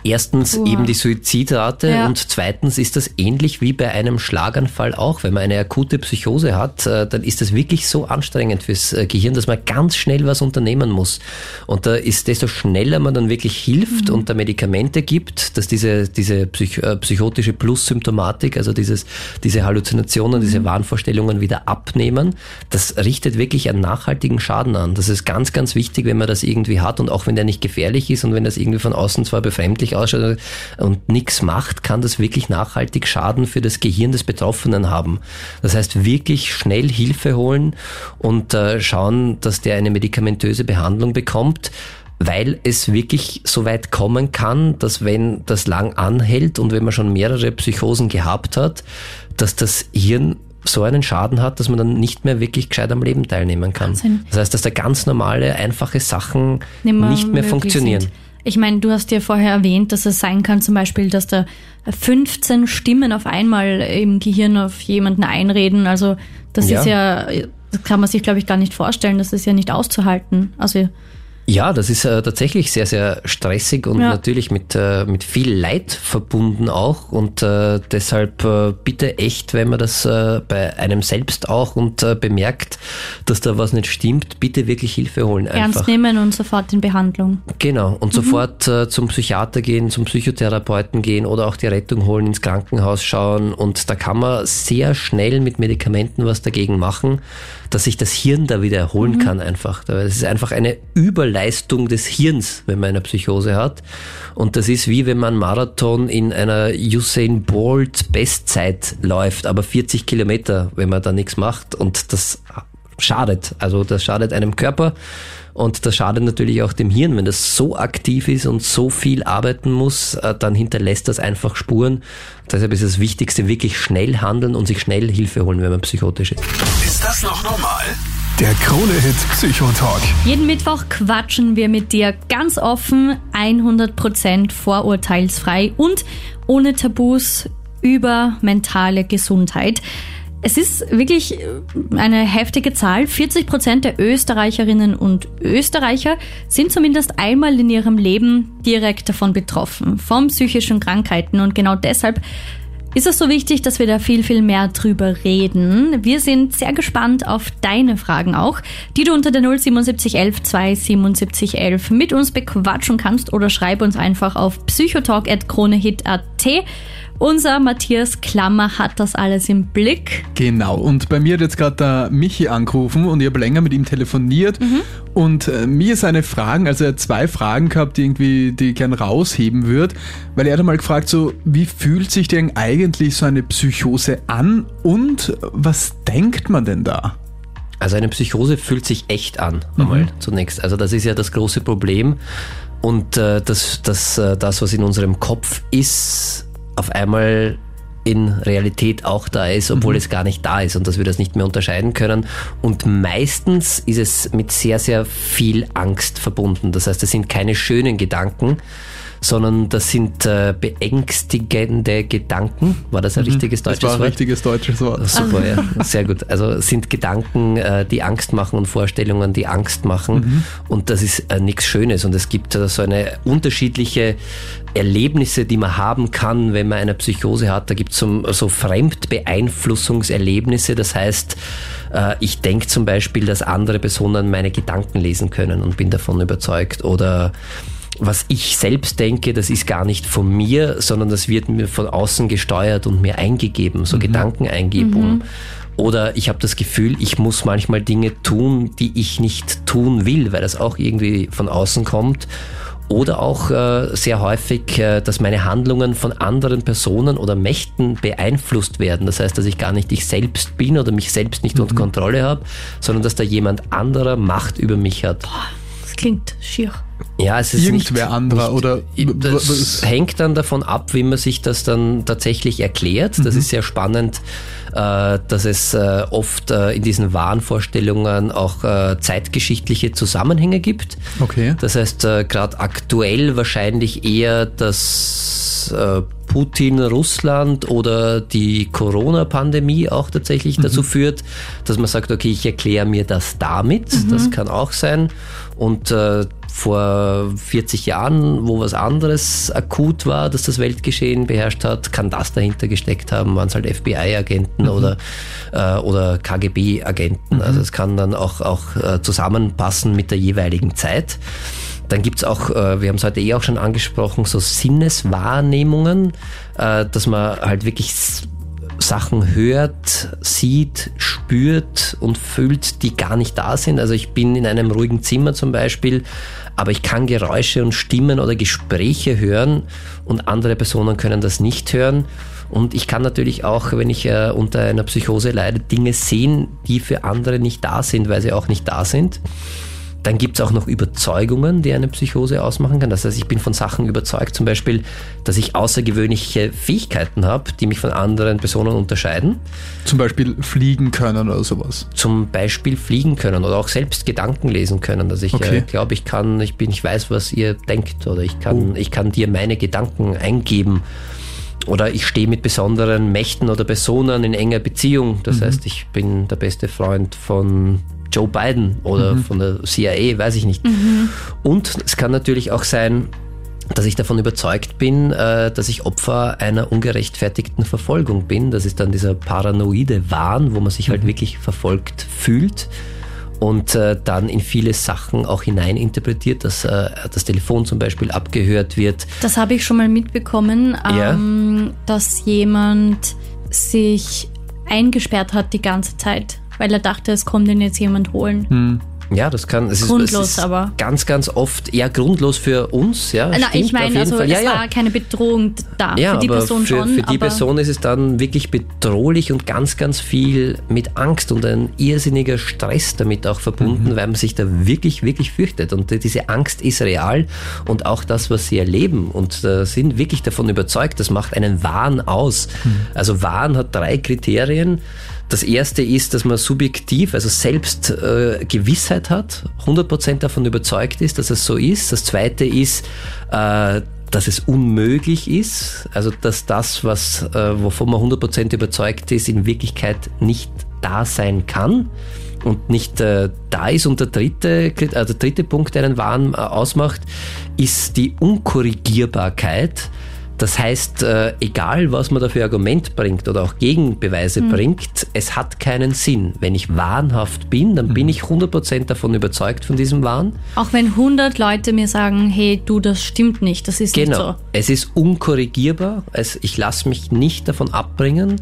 Erstens Uah. eben die Suizidrate Ja. und zweitens ist das ähnlich wie bei einem Schlaganfall auch. Wenn man eine akute Psychose hat, äh, dann ist das wirklich so anstrengend fürs äh, Gehirn, dass man ganz schnell was unternehmen muss. Und da ist desto schneller man dann wirklich hilft und da Medikamente gibt, dass diese, diese psych äh, psychotische Plus-Symptomatik, also dieses, diese Halluzinationen, diese Wahnvorstellungen wieder abnehmen, das richtet wirklich einen nachhaltigen Schaden an. Das ist ganz, ganz wichtig, wenn man das irgendwie hat und auch wenn der nicht gefährlich ist und wenn das irgendwie von außen zwar befremdlich ausschaut und nichts macht, kann das wirklich nachhaltig Schaden für das Gehirn des Betroffenen haben. Das heißt, wirklich schnell Hilfe holen und äh, schauen, dass der eine medikamentöse Behandlung bekommt weil es wirklich so weit kommen kann, dass wenn das lang anhält und wenn man schon mehrere Psychosen gehabt hat, dass das Hirn so einen Schaden hat, dass man dann nicht mehr wirklich gescheit am Leben teilnehmen kann. Wahnsinn. Das heißt, dass da ganz normale, einfache Sachen nicht mehr möglich funktionieren. Sind. Ich meine, du hast ja vorher erwähnt, dass es sein kann, zum Beispiel, dass da 15 Stimmen auf einmal im Gehirn auf jemanden einreden. Also das Ja. ist ja, das kann man sich, glaube ich, gar nicht vorstellen. Das ist ja nicht auszuhalten. Also Ja, das ist äh, tatsächlich sehr, sehr stressig und Ja. natürlich mit, äh, mit viel Leid verbunden auch. Und äh, deshalb äh, bitte echt, wenn man das äh, bei einem selbst auch und äh, bemerkt, dass da was nicht stimmt, bitte wirklich Hilfe holen einfach. ernst nehmen und sofort in Behandlung. Genau, und sofort äh, zum Psychiater gehen, zum Psychotherapeuten gehen oder auch die Rettung holen, ins Krankenhaus schauen. Und da kann man sehr schnell mit Medikamenten was dagegen machen, dass sich das Hirn da wieder erholen kann einfach. Das ist einfach eine Überleistung des Hirns, wenn man eine Psychose hat. Und das ist wie wenn man Marathon in einer Usain Bolt Bestzeit läuft, aber 40 Kilometer, wenn man da nichts macht. Und das schadet. Also das schadet einem Körper und das schadet natürlich auch dem Hirn. Wenn das so aktiv ist und so viel arbeiten muss, äh, dann hinterlässt das einfach Spuren. Deshalb ist das Wichtigste wirklich schnell handeln und sich schnell Hilfe holen, wenn man psychotisch ist. Ist das noch normal? Der Krone-Hit Psychotalk. Jeden Mittwoch quatschen wir mit dir ganz offen, 100% vorurteilsfrei und ohne Tabus über mentale Gesundheit. Es ist wirklich eine heftige Zahl. 40 Prozent der Österreicherinnen und Österreicher sind zumindest einmal in ihrem Leben direkt davon betroffen, von psychischen Krankheiten. Und genau deshalb ist es so wichtig, dass wir da viel, viel mehr drüber reden. Wir sind sehr gespannt auf deine Fragen auch, die du unter der 07711 27711 mit uns bequatschen kannst oder schreib uns einfach auf psychotalk.kronehit.at. Unser Matthias Klammer hat das alles im Blick. Genau, und bei mir hat jetzt gerade der Michi angerufen und ich habe länger mit ihm telefoniert mhm. und äh, mir seine Fragen, also er hat zwei Fragen gehabt, die irgendwie, die ich gern rausheben würde, weil er hat einmal gefragt, so, wie fühlt sich denn eigentlich so eine Psychose an und was denkt man denn da? Also eine Psychose fühlt sich echt an, einmal mhm. zunächst. Also das ist ja das große Problem. Und äh, das, das, äh, das, was in unserem Kopf ist, auf einmal in Realität auch da ist, obwohl mhm. es gar nicht da ist und dass wir das nicht mehr unterscheiden können. Und meistens ist es mit sehr, sehr viel Angst verbunden. Das heißt, es sind keine schönen Gedanken, sondern das sind äh, beängstigende Gedanken. War das ein mhm, richtiges deutsches Wort? Das war ein richtiges deutsches Wort. Super, ja, [laughs] sehr gut. Also sind Gedanken, äh, die Angst machen und Vorstellungen, die Angst machen. Mhm. Und das ist äh, nichts Schönes. Und es gibt so eine unterschiedliche Erlebnisse, die man haben kann, wenn man eine Psychose hat. Da gibt es so, so Fremdbeeinflussungserlebnisse. Das heißt, äh, ich denke zum Beispiel, dass andere Personen meine Gedanken lesen können und bin davon überzeugt. Oder was ich selbst denke, das ist gar nicht von mir, sondern das wird mir von außen gesteuert und mir eingegeben, so mhm. Gedankeneingebung. Mhm. Oder ich habe das Gefühl, ich muss manchmal Dinge tun, die ich nicht tun will, weil das auch irgendwie von außen kommt. Oder auch äh, sehr häufig, äh, dass meine Handlungen von anderen Personen oder Mächten beeinflusst werden. Das heißt, dass ich gar nicht ich selbst bin oder mich selbst nicht mhm. unter Kontrolle habe, sondern dass da jemand anderer Macht über mich hat. Boah, klingt schier. Ja, es ist irgendwer nicht, anderer nicht, oder das hängt dann davon ab, wie man sich das dann tatsächlich erklärt. Das mhm. ist sehr spannend, äh, dass es äh, oft äh, in diesen Wahnvorstellungen auch zeitgeschichtliche Zusammenhänge gibt. Okay. Das heißt, gerade aktuell wahrscheinlich eher das Putin, Russland oder die Corona-Pandemie auch tatsächlich mhm. dazu führt, dass man sagt, okay, ich erkläre mir das damit. Mhm. Das kann auch sein. Und äh, vor 40 Jahren, wo was anderes akut war, dass das Weltgeschehen beherrscht hat, kann das dahinter gesteckt haben, waren es halt FBI-Agenten mhm. oder, äh, oder KGB-Agenten. Mhm. Also es kann dann auch, auch äh, zusammenpassen mit der jeweiligen Zeit. Dann gibt's auch, äh, wir haben es heute eh auch schon angesprochen, so Sinneswahrnehmungen, äh, dass man halt wirklich Sachen hört, sieht, spürt und fühlt, die gar nicht da sind. Also ich bin in einem ruhigen Zimmer zum Beispiel, aber ich kann Geräusche und Stimmen oder Gespräche hören und andere Personen können das nicht hören. Und ich kann natürlich auch, wenn ich äh, unter einer Psychose leide, Dinge sehen, die für andere nicht da sind, weil sie auch nicht da sind. Dann gibt es auch noch Überzeugungen, die eine Psychose ausmachen kann. Das heißt, ich bin von Sachen überzeugt, zum Beispiel, dass ich außergewöhnliche Fähigkeiten habe, die mich von anderen Personen unterscheiden. Zum Beispiel fliegen können oder sowas. Zum Beispiel fliegen können oder auch selbst Gedanken lesen können. Dass ich okay. äh, glaube, ich kann, ich bin, ich weiß, was ihr denkt oder ich kann, oh. ich kann dir meine Gedanken eingeben oder ich stehe mit besonderen Mächten oder Personen in enger Beziehung. Das mhm. heißt, ich bin der beste Freund von Joe Biden oder mhm. von der CIA, weiß ich nicht. Mhm. Und es kann natürlich auch sein, dass ich davon überzeugt bin, äh, dass ich Opfer einer ungerechtfertigten Verfolgung bin. Das ist dann dieser paranoide Wahn, wo man sich halt mhm. wirklich verfolgt fühlt und äh, dann in viele Sachen auch hineininterpretiert, dass äh, das Telefon zum Beispiel abgehört wird. Das habe ich schon mal mitbekommen, ähm, ja. dass jemand sich eingesperrt hat die ganze Zeit weil er dachte, es kommt ihn jetzt jemand holen. Hm. Ja, das kann. Es Grundlos, ist, es ist aber. Ganz, ganz oft eher grundlos für uns, ja. Na, ich meine, also Fall. es ja, ja. war keine Bedrohung da. Ja, für die Person für, schon. für die Person ist es dann wirklich bedrohlich und ganz, ganz viel mit Angst und ein irrsinniger Stress damit auch verbunden, weil man sich da wirklich, wirklich fürchtet. Und diese Angst ist real und auch das, was sie erleben und äh, sind wirklich davon überzeugt, das macht einen Wahn aus. Also Wahn hat drei Kriterien. Das erste ist, dass man subjektiv, also selbst äh, Gewissheit hat, 100% davon überzeugt ist, dass es so ist. Das zweite ist, äh, dass es unmöglich ist, also dass das, was, äh, wovon man 100% überzeugt ist, in Wirklichkeit nicht da sein kann und nicht äh, da ist. Und der dritte, äh, der dritte Punkt, der einen Wahn äh, ausmacht, ist die Unkorrigierbarkeit. Das heißt, äh, egal was man da für Argument bringt oder auch Gegenbeweise bringt, es hat keinen Sinn. Wenn ich wahnhaft bin, dann bin ich 100% davon überzeugt von diesem Wahn. auch wenn 100 Leute mir sagen, hey, du, das stimmt nicht, das ist nicht Genau. so. Es ist unkorrigierbar. Es, ich lasse mich nicht davon abbringen.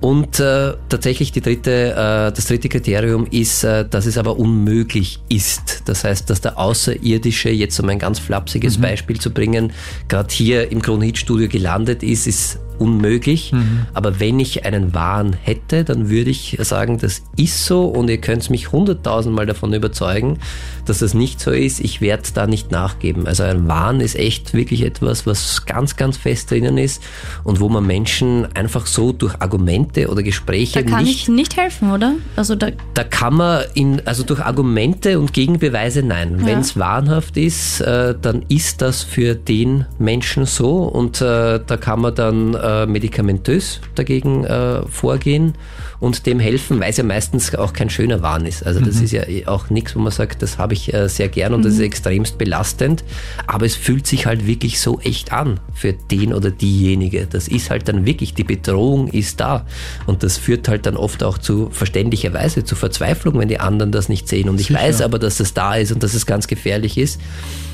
Und äh, tatsächlich die dritte, äh, das dritte Kriterium ist, äh, dass es aber unmöglich ist. Das heißt, dass der Außerirdische, jetzt um ein ganz flapsiges Beispiel zu bringen, gerade hier im Kronhit-Studio gelandet ist, ist unmöglich. Aber wenn ich einen Wahn hätte, dann würde ich sagen, das ist so und ihr könnt mich hunderttausendmal davon überzeugen, dass das nicht so ist. Ich werde da nicht nachgeben. Also ein Wahn ist echt wirklich etwas, was ganz, ganz fest drinnen ist und wo man Menschen einfach so durch Argumente oder Gespräche Da kann nicht ich nicht helfen, oder? Also da, da kann man in, also durch Argumente und Gegenbeweise nein. Ja. Wenn es wahnhaft ist, äh, dann ist das für den Menschen so und äh, da kann man dann äh, medikamentös dagegen äh, vorgehen und dem helfen, weil es ja meistens auch kein schöner Wahn ist. Also das ist ja eh auch nichts, wo man sagt, das habe ich äh, sehr gern und das ist extremst belastend, aber es fühlt sich halt wirklich so echt an für den oder diejenige. Das ist halt dann wirklich, die Bedrohung ist da und das führt halt dann oft auch zu verständlicherweise zu Verzweiflung, wenn die anderen das nicht sehen. Und ich Sicher. weiß aber, dass das da ist und dass es ganz gefährlich ist.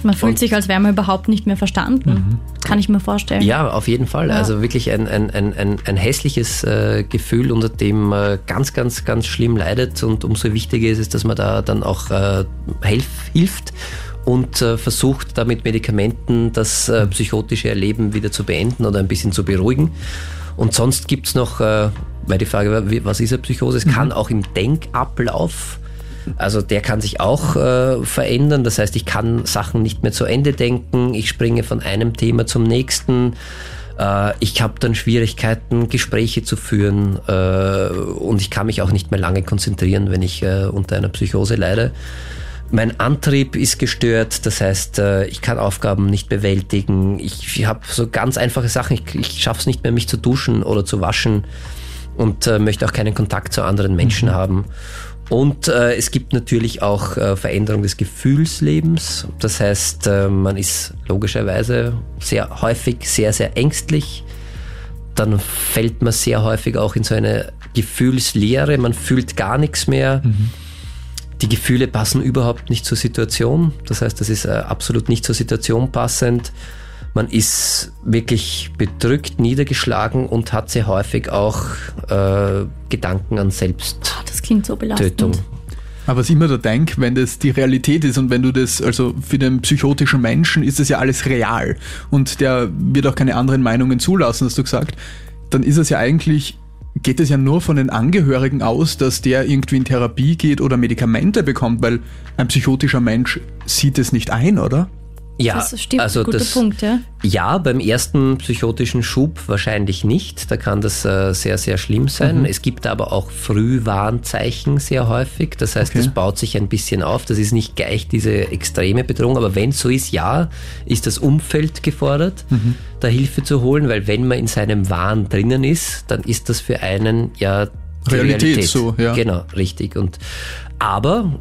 Man fühlt Und- sich, als wäre man überhaupt nicht mehr verstanden. Kann ich mir vorstellen. Ja, auf jeden Fall. Also wirklich ein, ein, ein, ein, hässliches äh, Gefühl, unter dem äh, ganz, ganz, ganz schlimm leidet. Und umso wichtiger ist es, dass man da dann auch äh, helf, hilft und äh, versucht, da mit Medikamenten das äh, psychotische Erleben wieder zu beenden oder ein bisschen zu beruhigen. Und sonst gibt's noch, äh, weil die Frage war, was ist eine Psychose? Es kann auch im Denkablauf also der kann sich auch äh, verändern. Das heißt, ich kann Sachen nicht mehr zu Ende denken. Ich springe von einem Thema zum nächsten. Äh, ich habe dann Schwierigkeiten, Gespräche zu führen. Äh, und ich kann mich auch nicht mehr lange konzentrieren, wenn ich äh, unter einer Psychose leide. Mein Antrieb ist gestört, das heißt, äh, ich kann Aufgaben nicht bewältigen. Ich habe so ganz einfache Sachen. Ich, ich schaffe es nicht mehr, mich zu duschen oder zu waschen und äh, möchte auch keinen Kontakt zu anderen Menschen haben. Und äh, es gibt natürlich auch äh, Veränderung des Gefühlslebens. Das heißt, äh, man ist logischerweise sehr häufig sehr, sehr ängstlich. Dann fällt man sehr häufig auch in so eine Gefühlsleere. Man fühlt gar nichts mehr. Die Gefühle passen überhaupt nicht zur Situation. Das heißt, das ist äh, absolut nicht zur Situation passend. Man ist wirklich bedrückt, niedergeschlagen und hat sehr häufig auch äh, Gedanken an Selbsttötung. Klingt so belastend. Aber was ich immer da denke, wenn das die Realität ist und wenn du das, also für den psychotischen Menschen ist das ja alles real und der wird auch keine anderen Meinungen zulassen, hast du gesagt, dann ist es ja eigentlich, geht es ja nur von den Angehörigen aus, dass der irgendwie in Therapie geht oder Medikamente bekommt, weil ein psychotischer Mensch sieht es nicht ein, oder? Ja, Das stimmt, also guter das, Punkt, ja. Ja, beim ersten psychotischen Schub wahrscheinlich nicht. Da kann das äh, sehr, sehr schlimm sein. Mhm. Es gibt aber auch Frühwarnzeichen sehr häufig. Das heißt, Okay. das baut sich ein bisschen auf. Das ist nicht gleich diese extreme Bedrohung. Aber wenn es so ist, ja, ist das Umfeld gefordert, Mhm. da Hilfe zu holen. Weil wenn man in seinem Wahn drinnen ist, dann ist das für einen ja die Realität so, ja. Genau, richtig. Und aber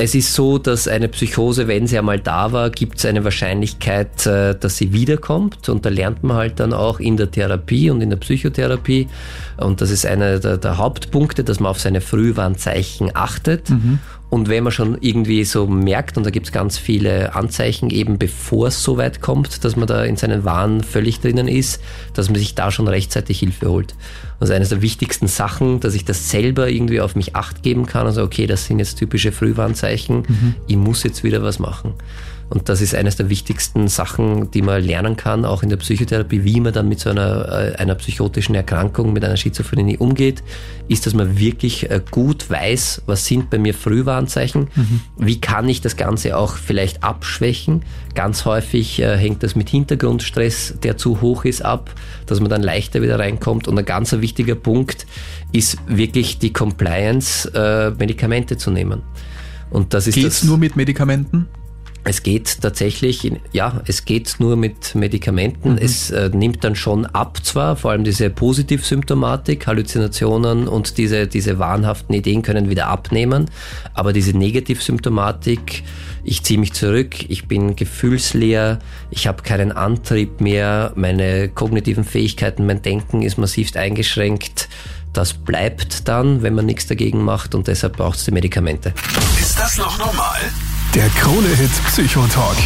es ist so, dass eine Psychose, wenn sie einmal da war, gibt es eine Wahrscheinlichkeit, äh, dass sie wiederkommt. Und da lernt man halt dann auch in der Therapie und in der Psychotherapie. Und das ist einer der, der Hauptpunkte, dass man auf seine Frühwarnzeichen achtet. Und wenn man schon irgendwie so merkt, und da gibt es ganz viele Anzeichen, eben bevor es so weit kommt, dass man da in seinen Wahn völlig drinnen ist, dass man sich da schon rechtzeitig Hilfe holt. Ist eines der wichtigsten Sachen, dass ich das selber irgendwie auf mich acht geben kann. Also okay, das sind jetzt typische Frühwarnzeichen, mhm. ich muss jetzt wieder was machen. Und das ist eines der wichtigsten Sachen, die man lernen kann, auch in der Psychotherapie, wie man dann mit so einer, äh, einer psychotischen Erkrankung, mit einer Schizophrenie umgeht, ist, dass man wirklich äh, gut weiß, was sind bei mir Frühwarnzeichen, mhm. wie kann ich das Ganze auch vielleicht abschwächen. Ganz häufig äh, hängt das mit Hintergrundstress, der zu hoch ist, ab, dass man dann leichter wieder reinkommt. Und ein ganz wichtiger Punkt ist wirklich die Compliance, Medikamente zu nehmen. Und das ist Geht's das, nur mit Medikamenten? Es geht tatsächlich, ja, es geht nur mit Medikamenten. Mhm. Es äh, nimmt dann schon ab zwar, vor allem diese Positivsymptomatik, Halluzinationen und diese, diese wahnhaften Ideen können wieder abnehmen. Aber diese Negativsymptomatik, ich ziehe mich zurück, ich bin gefühlsleer, ich habe keinen Antrieb mehr, meine kognitiven Fähigkeiten, mein Denken ist massivst eingeschränkt. Das bleibt dann, wenn man nichts dagegen macht und deshalb braucht es die Medikamente. Ist das noch normal? Der Krone-Hit Psychotalk.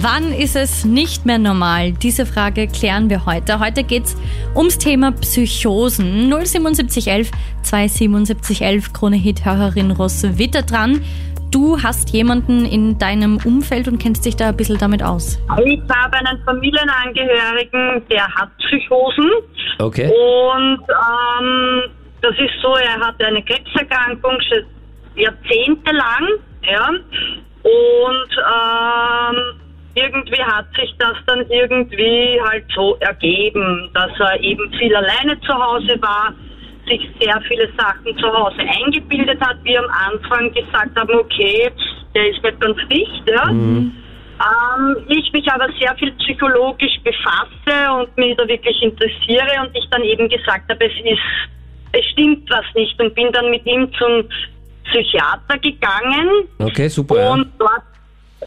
Wann ist es nicht mehr normal? Diese Frage klären wir heute. Heute geht es ums Thema Psychosen. 07711 27711 Krone-Hit-Hörerin Rosse Witter dran. Du hast jemanden in deinem Umfeld und kennst dich da ein bisschen damit aus. Ich habe einen Familienangehörigen, der hat Psychosen. Okay. Und ähm, das ist so, er hat eine Krebserkrankung schon jahrzehntelang. Ja. Und ähm, irgendwie hat sich das dann irgendwie halt so ergeben, dass er eben viel alleine zu Hause war, sich sehr viele Sachen zu Hause eingebildet hat. Wir am Anfang gesagt haben, okay, der ist nicht ganz dicht. Ja. Mhm. Ähm, ich mich aber sehr viel psychologisch befasse und mich da wirklich interessiere und ich dann eben gesagt habe, es ist, es stimmt was nicht und bin dann mit ihm zum Psychiater gegangen. Okay, super. Und dort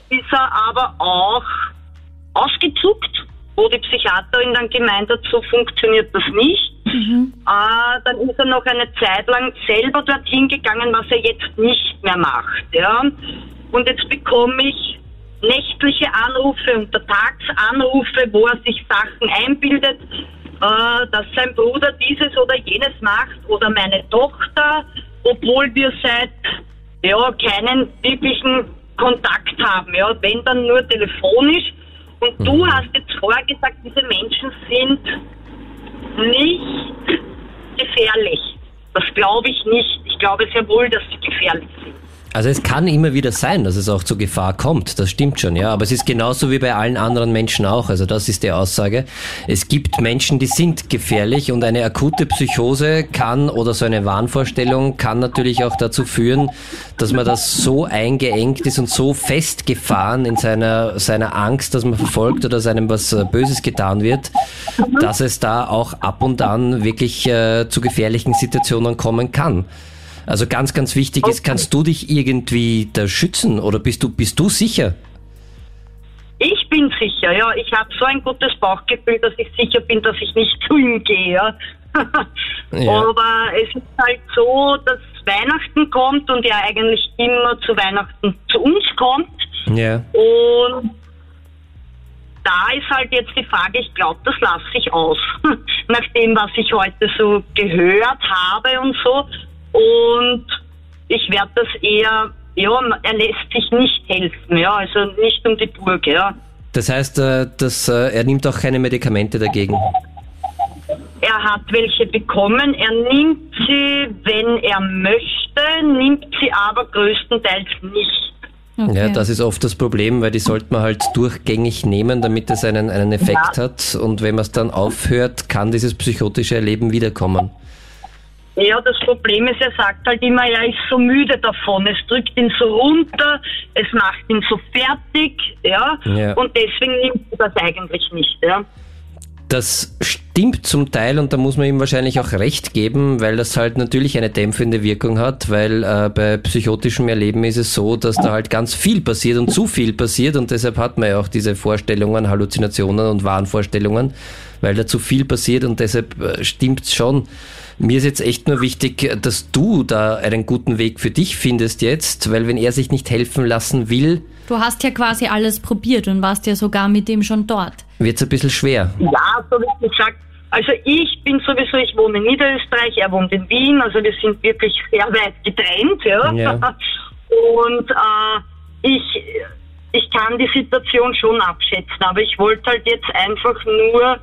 ist er aber auch ausgezuckt, wo die Psychiaterin dann gemeint hat, so funktioniert das nicht. Mhm. Äh, dann ist er noch eine Zeit lang selber dorthin gegangen, was er jetzt nicht mehr macht. Ja. Und jetzt bekomme ich nächtliche Anrufe, Untertagsanrufe, wo er sich Sachen einbildet, äh, dass sein Bruder dieses oder jenes macht oder meine Tochter obwohl wir seit ja, keinen wirklichen Kontakt haben. Ja, wenn dann nur telefonisch. Und mhm. du hast jetzt vorher gesagt, diese Menschen sind nicht gefährlich. Das glaube ich nicht. Ich glaube sehr wohl, dass sie gefährlich sind. Also es kann immer wieder sein, dass es auch zur Gefahr kommt, das stimmt schon, ja. Aber es ist genauso wie bei allen anderen Menschen auch. Also das ist die Aussage. Es gibt Menschen, die sind gefährlich und eine akute Psychose kann oder so eine Wahnvorstellung kann natürlich auch dazu führen, dass man das so eingeengt ist und so festgefahren in seiner, seiner Angst, dass man verfolgt oder seinem was äh, Böses getan wird, dass es da auch ab und an wirklich äh, zu gefährlichen Situationen kommen kann. Also ganz, ganz wichtig ist, kannst du dich irgendwie da schützen oder bist du, bist du sicher? Ich bin sicher, ja. Ich habe so ein gutes Bauchgefühl, dass ich sicher bin, dass ich nicht zu ihm gehe. ja. [laughs] Aber es ist halt so, dass Weihnachten kommt und er eigentlich immer zu Weihnachten zu uns kommt. Ja. Und da ist halt jetzt die Frage, ich glaube, das lasse ich aus. [laughs] Nach dem, was ich heute so gehört habe und so. Und ich werde das eher, ja, er lässt sich nicht helfen, ja, also nicht um die Burg, ja. Das heißt, äh, dass, äh, er nimmt auch keine Medikamente dagegen? Er hat welche bekommen. Er nimmt sie, wenn er möchte, nimmt sie aber größtenteils nicht. Okay. Ja, das ist oft das Problem, weil die sollte man halt durchgängig nehmen, damit es einen, einen Effekt ja. hat. Und wenn man es dann aufhört, kann dieses psychotische Erleben wiederkommen. Ja, das Problem ist, er sagt halt immer, er ist so müde davon. Es drückt ihn so runter, es macht ihn so fertig, ja. ja. Und deswegen nimmt er das eigentlich nicht, ja. Das stimmt zum Teil und da muss man ihm wahrscheinlich auch recht geben, weil das halt natürlich eine dämpfende Wirkung hat, weil äh, bei psychotischem Erleben ist es so, dass da halt ganz viel passiert und zu viel passiert und deshalb hat man ja auch diese Vorstellungen, Halluzinationen und Wahnvorstellungen, weil da zu viel passiert und deshalb äh, stimmt's schon. Mir ist jetzt echt nur wichtig, dass du da einen guten Weg für dich findest jetzt, weil wenn er sich nicht helfen lassen will, Du hast ja quasi alles probiert und warst ja sogar mit ihm schon dort. wird's ein bisschen schwer. Ja, so wie gesagt, also ich bin sowieso, ich wohne in Niederösterreich, er wohnt in Wien, also wir sind wirklich sehr weit getrennt, ja. Ja. [laughs] Und äh, ich, ich kann die Situation schon abschätzen, aber ich wollte halt jetzt einfach nur,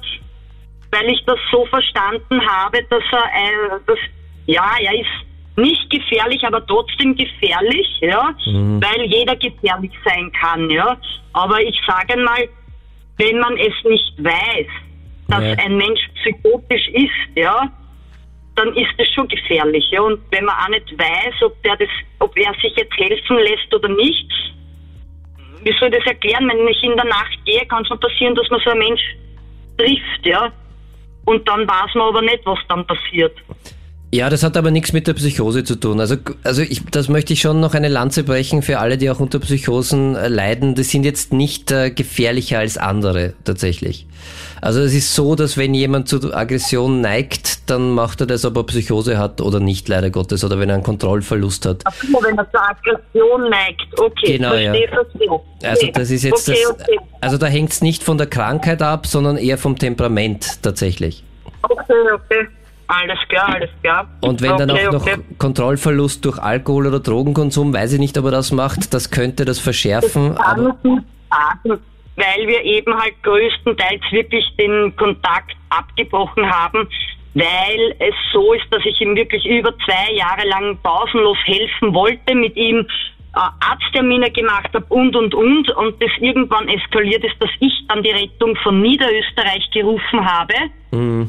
weil ich das so verstanden habe, dass er, ein, dass, ja, er ist nicht gefährlich, aber trotzdem gefährlich, ja, weil jeder gefährlich sein kann, ja. Aber ich sage mal, wenn man es nicht weiß, dass Ja. ein Mensch psychotisch ist, ja, dann ist es schon gefährlich, ja. Und wenn man auch nicht weiß, ob der das, ob er sich jetzt helfen lässt oder nicht, wie soll ich das erklären? Wenn ich in der Nacht gehe, kann es mir passieren, dass man so ein Mensch trifft, ja. Und dann weiß man aber nicht, was dann passiert. Ja, das hat aber nichts mit der Psychose zu tun. Also, also ich, das möchte ich schon noch eine Lanze brechen für alle, die auch unter Psychosen äh, leiden. Die sind jetzt nicht äh, gefährlicher als andere tatsächlich. Also es ist so, dass wenn jemand zu Aggression neigt, dann macht er das, ob er Psychose hat oder nicht, leider Gottes, oder wenn er einen Kontrollverlust hat. Ach so, wenn er zur Aggression neigt. Okay, Genau, ja. verstehe. Also das ist jetzt okay, das, Okay, also da hängt's nicht von der Krankheit ab, sondern eher vom Temperament tatsächlich. okay, okay. Alles klar, alles klar. Und wenn dann okay, auch noch okay. Kontrollverlust durch Alkohol oder Drogenkonsum, weiß ich nicht, ob er das macht, das könnte das verschärfen. kann Aber ich nicht sagen, weil wir eben halt größtenteils wirklich den Kontakt abgebrochen haben, weil es so ist, dass ich ihm wirklich über zwei Jahre lang pausenlos helfen wollte, mit ihm äh, Arzttermine gemacht habe und und und und das irgendwann eskaliert ist, dass ich dann die Rettung von Niederösterreich gerufen habe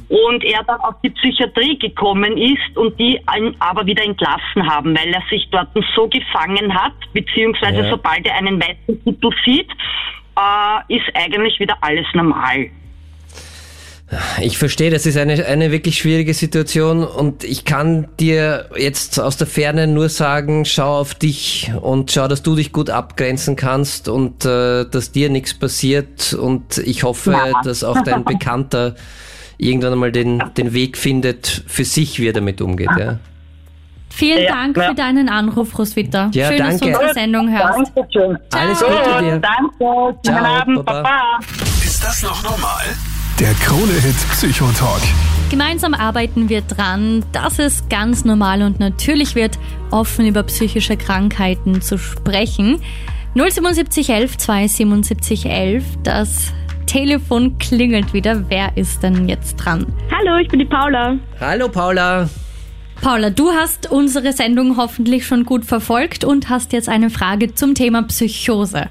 und er dann auf die Psychiatrie gekommen ist und die aber wieder entlassen haben, weil er sich dort so gefangen hat, beziehungsweise Ja. sobald er einen weißen Titel sieht, äh, ist eigentlich wieder alles normal. ich verstehe, das ist eine, eine wirklich schwierige Situation und ich kann dir jetzt aus der Ferne nur sagen, schau auf dich und schau, dass du dich gut abgrenzen kannst und äh, dass dir nichts passiert und ich hoffe, Ja. dass auch dein [laughs] Bekannter irgendwann einmal den, den Weg findet für sich, wie er damit umgeht. Ja? Vielen Ja, Dank ja. für deinen Anruf, Roswitha. Ja, Schön, dass du danke. unsere Sendung hörst. Dankeschön. Alles Gut, Gute dir. Danke. Schönen Ciao, Abend. Baba. Baba. Ist das noch normal? Der Krone-Hit Psychotalk. Gemeinsam arbeiten wir dran, dass es ganz normal und natürlich wird, offen über psychische Krankheiten zu sprechen. 07711 27711, das Telefon klingelt wieder. Wer ist denn jetzt dran? Hallo, ich bin die Paula. Hallo Paula. Paula, du hast unsere Sendung hoffentlich schon gut verfolgt und hast jetzt eine Frage zum Thema Psychose.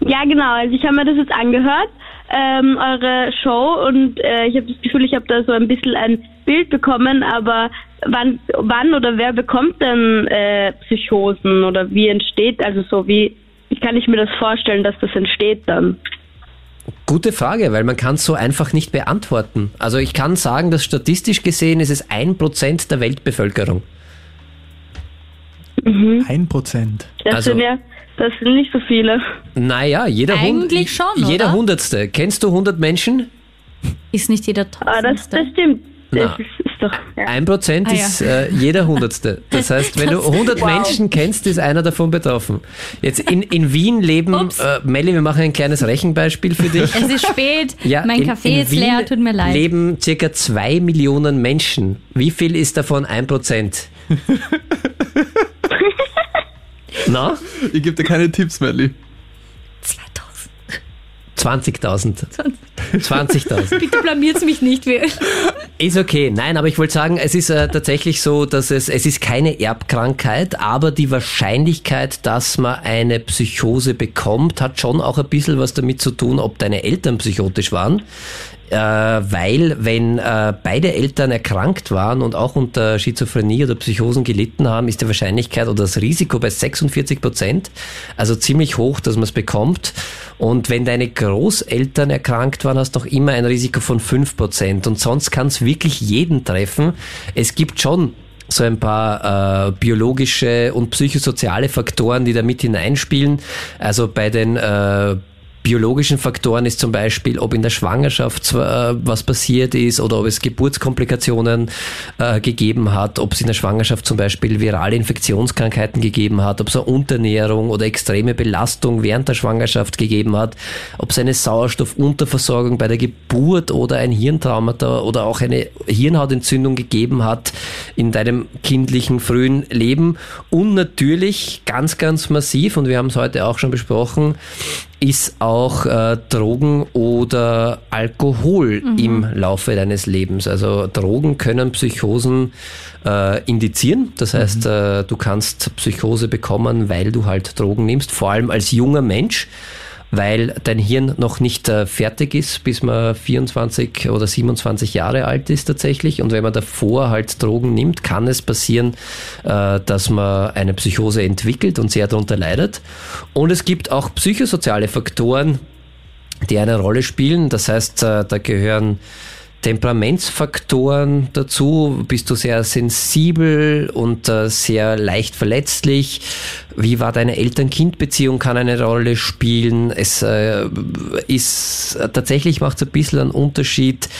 Ja, genau. Also ich habe mir das jetzt angehört, ähm, eure Show, und äh, ich habe das Gefühl, ich habe da so ein bisschen ein Bild bekommen, aber wann, wann oder wer bekommt denn äh, Psychosen oder wie entsteht, also so wie, wie kann ich mir das vorstellen, dass das entsteht dann? Gute Frage, weil man kann es so einfach nicht beantworten. Also ich kann sagen, dass statistisch gesehen ist es ein Prozent der Weltbevölkerung. Ein Prozent. Das Also- sind ja, das sind nicht so viele. Naja, jeder Hund, schon, Jeder? Hundertste. Kennst du 100 Menschen? Ist nicht jeder Aber das, Tausendste. das stimmt. Das ist doch. Ja. Ein Prozent Ah, ja. ist äh, jeder Hundertste. Das heißt, wenn du [laughs] 100 Menschen kennst, ist einer davon betroffen. Jetzt in, in Wien leben, Ups. äh, Melli, wir machen ein kleines Rechenbeispiel für dich. [laughs] Es ist spät, Ja, mein in- Kaffee in ist Wien leer, tut mir leid. leben circa zwei Millionen Menschen. Wie viel ist davon ein Prozent? [laughs] Na? Ich gebe dir keine Tipps, Melli. 2000. 20.000. 20.000. Bitte blamiert mich nicht. Ist okay. Nein, aber ich wollte sagen, es ist äh, tatsächlich so, dass es, es ist keine Erbkrankheit, aber die Wahrscheinlichkeit, dass man eine Psychose bekommt, hat schon auch ein bisschen was damit zu tun, ob deine Eltern psychotisch waren. Äh, weil wenn äh, beide Eltern erkrankt waren und auch unter Schizophrenie oder Psychosen gelitten haben, ist die Wahrscheinlichkeit oder das Risiko bei 46 Prozent, also ziemlich hoch, dass man es bekommt. Und wenn deine Großeltern erkrankt waren, hast du noch immer ein Risiko von 5%. Und sonst kann es wirklich jeden treffen. Es gibt schon so ein paar äh, biologische und psychosoziale Faktoren, die da mit hineinspielen. Also bei den äh, biologischen Faktoren ist zum Beispiel, ob in der Schwangerschaft äh, was passiert ist oder ob es Geburtskomplikationen äh, gegeben hat, ob es in der Schwangerschaft zum Beispiel virale Infektionskrankheiten gegeben hat, ob es eine Unterernährung oder extreme Belastung während der Schwangerschaft gegeben hat, ob es eine Sauerstoffunterversorgung bei der Geburt oder ein Hirntraumata oder auch eine Hirnhautentzündung gegeben hat in deinem kindlichen frühen Leben. Und natürlich ganz, ganz massiv und wir haben es heute auch schon besprochen, ist auch äh, Drogen oder Alkohol mhm. im Laufe deines Lebens. Also Drogen können Psychosen äh, indizieren. Das heißt, mhm. äh, du kannst Psychose bekommen, weil du halt Drogen nimmst, vor allem als junger Mensch weil dein Hirn noch nicht äh, fertig ist, bis man 24 oder 27 Jahre alt ist tatsächlich. Und wenn man davor halt Drogen nimmt, kann es passieren, äh, dass man eine Psychose entwickelt und sehr darunter leidet. Und es gibt auch psychosoziale Faktoren, die eine Rolle spielen. Das heißt, äh, da gehören Temperamentsfaktoren dazu? Bist du sehr sensibel und äh, sehr leicht verletzlich? Wie war deine Eltern-Kind-Beziehung? Kann eine Rolle spielen. Es äh, ist tatsächlich macht es ein bisschen einen Unterschied,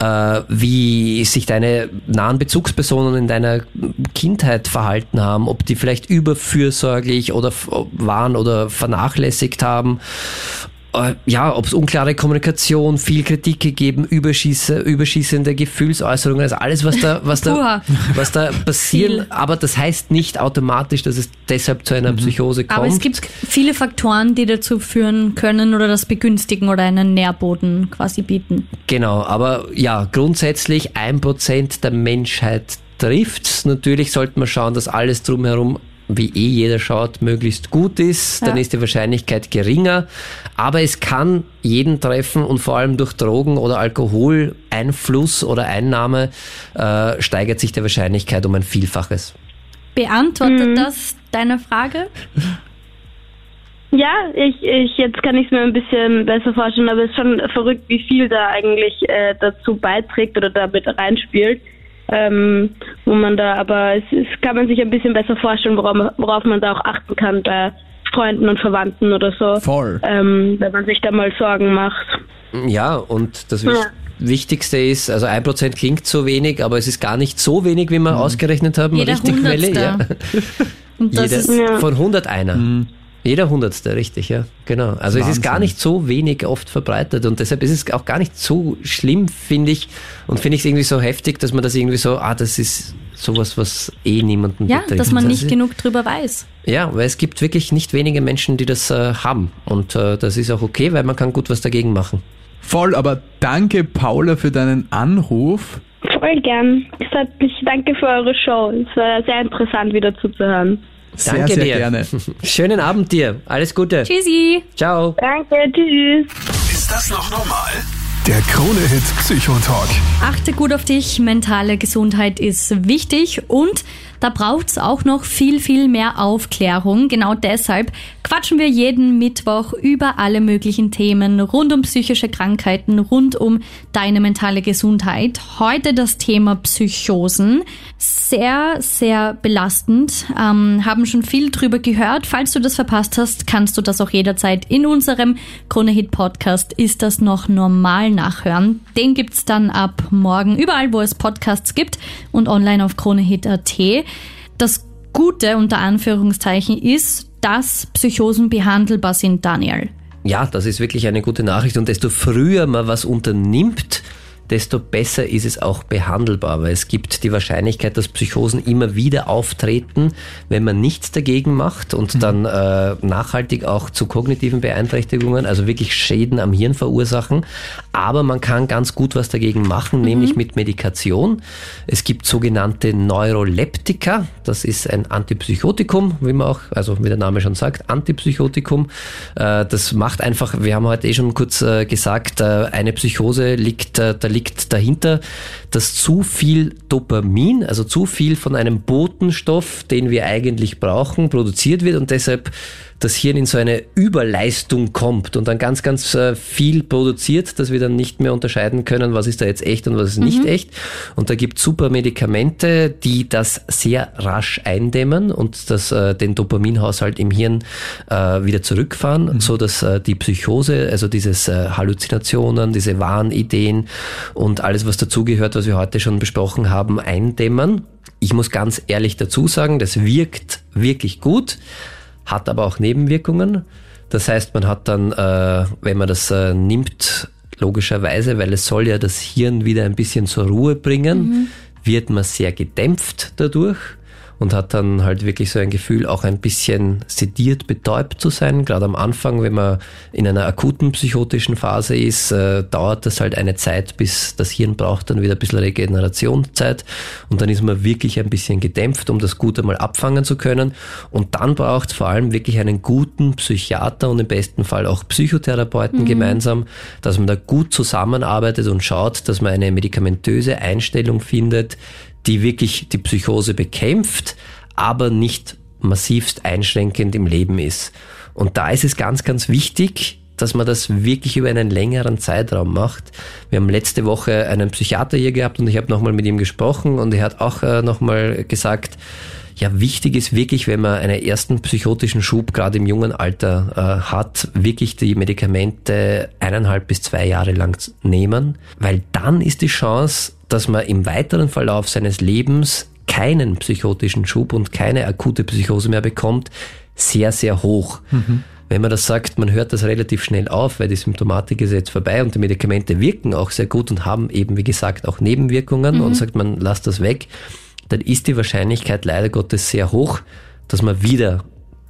äh, wie sich deine nahen Bezugspersonen in deiner Kindheit verhalten haben, ob die vielleicht überfürsorglich oder waren oder vernachlässigt haben ja, ob es unklare Kommunikation, viel Kritik gegeben, überschieße, überschießende Gefühlsäußerungen, also alles, was da, was da, was da passiert. Aber das heißt nicht automatisch, dass es deshalb zu einer mhm. Psychose kommt. Aber es gibt viele Faktoren, die dazu führen können oder das begünstigen oder einen Nährboden quasi bieten. Genau, aber ja, grundsätzlich ein Prozent der Menschheit trifft's. Natürlich sollte man schauen, dass alles drumherum wie eh jeder schaut, möglichst gut ist, dann ja. ist die Wahrscheinlichkeit geringer. Aber es kann jeden treffen und vor allem durch Drogen oder Alkoholeinfluss oder Einnahme äh, steigert sich die Wahrscheinlichkeit um ein Vielfaches. Beantwortet mhm. das deine Frage? Ja, ich, ich jetzt kann ich es mir ein bisschen besser vorstellen, aber es ist schon verrückt, wie viel da eigentlich äh, dazu beiträgt oder damit reinspielt ähm, wo man da, aber es, es, kann man sich ein bisschen besser vorstellen, worauf, worauf man da auch achten kann bei Freunden und Verwandten oder so. Voll. Ähm, wenn man sich da mal Sorgen macht. Ja, und das ja. Wichtigste ist, also ein Prozent klingt so wenig, aber es ist gar nicht so wenig, wie wir mhm. ausgerechnet haben. Jeder Richtig Quelle, ja. [laughs] Und das Jeder, ist, ja. Von 100 einer. Mhm. Jeder Hundertste, richtig, ja, genau. Also Wahnsinn. es ist gar nicht so wenig oft verbreitet und deshalb ist es auch gar nicht so schlimm, finde ich. Und finde ich es irgendwie so heftig, dass man das irgendwie so, ah, das ist sowas, was eh niemanden ja, betrifft. Ja, dass man nicht genug drüber weiß. Ja, weil es gibt wirklich nicht wenige Menschen, die das äh, haben und äh, das ist auch okay, weil man kann gut was dagegen machen. Voll, aber danke Paula für deinen Anruf. Voll gern. Hat mich, danke für eure Show. Es war sehr interessant wieder zuzuhören. Sehr, Danke sehr dir. gerne. [laughs] Schönen Abend dir. Alles Gute. Tschüssi. Ciao. Danke, tschüss. Ist das noch normal? Der Krone-Hit Psychotalk. Achte gut auf dich. Mentale Gesundheit ist wichtig und da braucht es auch noch viel, viel mehr Aufklärung. Genau deshalb quatschen wir jeden Mittwoch über alle möglichen Themen rund um psychische Krankheiten, rund um deine mentale Gesundheit. Heute das Thema Psychosen. Sehr, sehr belastend. Ähm, haben schon viel drüber gehört. Falls du das verpasst hast, kannst du das auch jederzeit in unserem Krone-Hit Podcast Ist das noch normal nachhören. Den gibt's dann ab morgen überall, wo es Podcasts gibt und online auf kronehit.at. Das Gute unter Anführungszeichen ist, dass Psychosen behandelbar sind, Daniel. Ja, das ist wirklich eine gute Nachricht. Und desto früher man was unternimmt, desto besser ist es auch behandelbar, weil es gibt die Wahrscheinlichkeit, dass Psychosen immer wieder auftreten, wenn man nichts dagegen macht und mhm. dann äh, nachhaltig auch zu kognitiven Beeinträchtigungen, also wirklich Schäden am Hirn verursachen. Aber man kann ganz gut was dagegen machen, mhm. nämlich mit Medikation. Es gibt sogenannte Neuroleptika, das ist ein Antipsychotikum, wie man auch, also wie der Name schon sagt, Antipsychotikum. Äh, das macht einfach, wir haben heute eh schon kurz äh, gesagt, äh, eine Psychose liegt, da liegt liegt dahinter, dass zu viel Dopamin, also zu viel von einem Botenstoff, den wir eigentlich brauchen, produziert wird und deshalb das Hirn in so eine Überleistung kommt und dann ganz, ganz äh, viel produziert, dass wir dann nicht mehr unterscheiden können, was ist da jetzt echt und was ist nicht echt. Und da gibt super Medikamente, die das sehr rasch eindämmen und das, äh, den Dopaminhaushalt im Hirn äh, wieder zurückfahren, mhm. so dass äh, die Psychose, also dieses äh, Halluzinationen, diese Wahnideen und alles, was dazugehört, was wir heute schon besprochen haben, eindämmen. Ich muss ganz ehrlich dazu sagen, das wirkt wirklich gut hat aber auch Nebenwirkungen. Das heißt, man hat dann, äh, wenn man das äh, nimmt, logischerweise, weil es soll ja das Hirn wieder ein bisschen zur Ruhe bringen, mhm. wird man sehr gedämpft dadurch und hat dann halt wirklich so ein Gefühl, auch ein bisschen sediert, betäubt zu sein. Gerade am Anfang, wenn man in einer akuten psychotischen Phase ist, äh, dauert das halt eine Zeit, bis das Hirn braucht dann wieder ein bisschen Regenerationszeit und dann ist man wirklich ein bisschen gedämpft, um das Gute mal abfangen zu können. Und dann braucht es vor allem wirklich einen guten Psychiater und im besten Fall auch Psychotherapeuten mhm. gemeinsam, dass man da gut zusammenarbeitet und schaut, dass man eine medikamentöse Einstellung findet, die wirklich die Psychose bekämpft, aber nicht massivst einschränkend im Leben ist. Und da ist es ganz, ganz wichtig, dass man das wirklich über einen längeren Zeitraum macht. Wir haben letzte Woche einen Psychiater hier gehabt und ich habe nochmal mit ihm gesprochen und er hat auch äh, nochmal gesagt, ja, wichtig ist wirklich, wenn man einen ersten psychotischen Schub gerade im jungen Alter äh, hat, wirklich die Medikamente eineinhalb bis zwei Jahre lang nehmen, weil dann ist die Chance, dass man im weiteren Verlauf seines Lebens keinen psychotischen Schub und keine akute Psychose mehr bekommt, sehr, sehr hoch. Mhm. Wenn man das sagt, man hört das relativ schnell auf, weil die Symptomatik ist jetzt vorbei und die Medikamente wirken auch sehr gut und haben eben, wie gesagt, auch Nebenwirkungen mhm. und sagt man, lasst das weg dann ist die Wahrscheinlichkeit leider Gottes sehr hoch, dass man wieder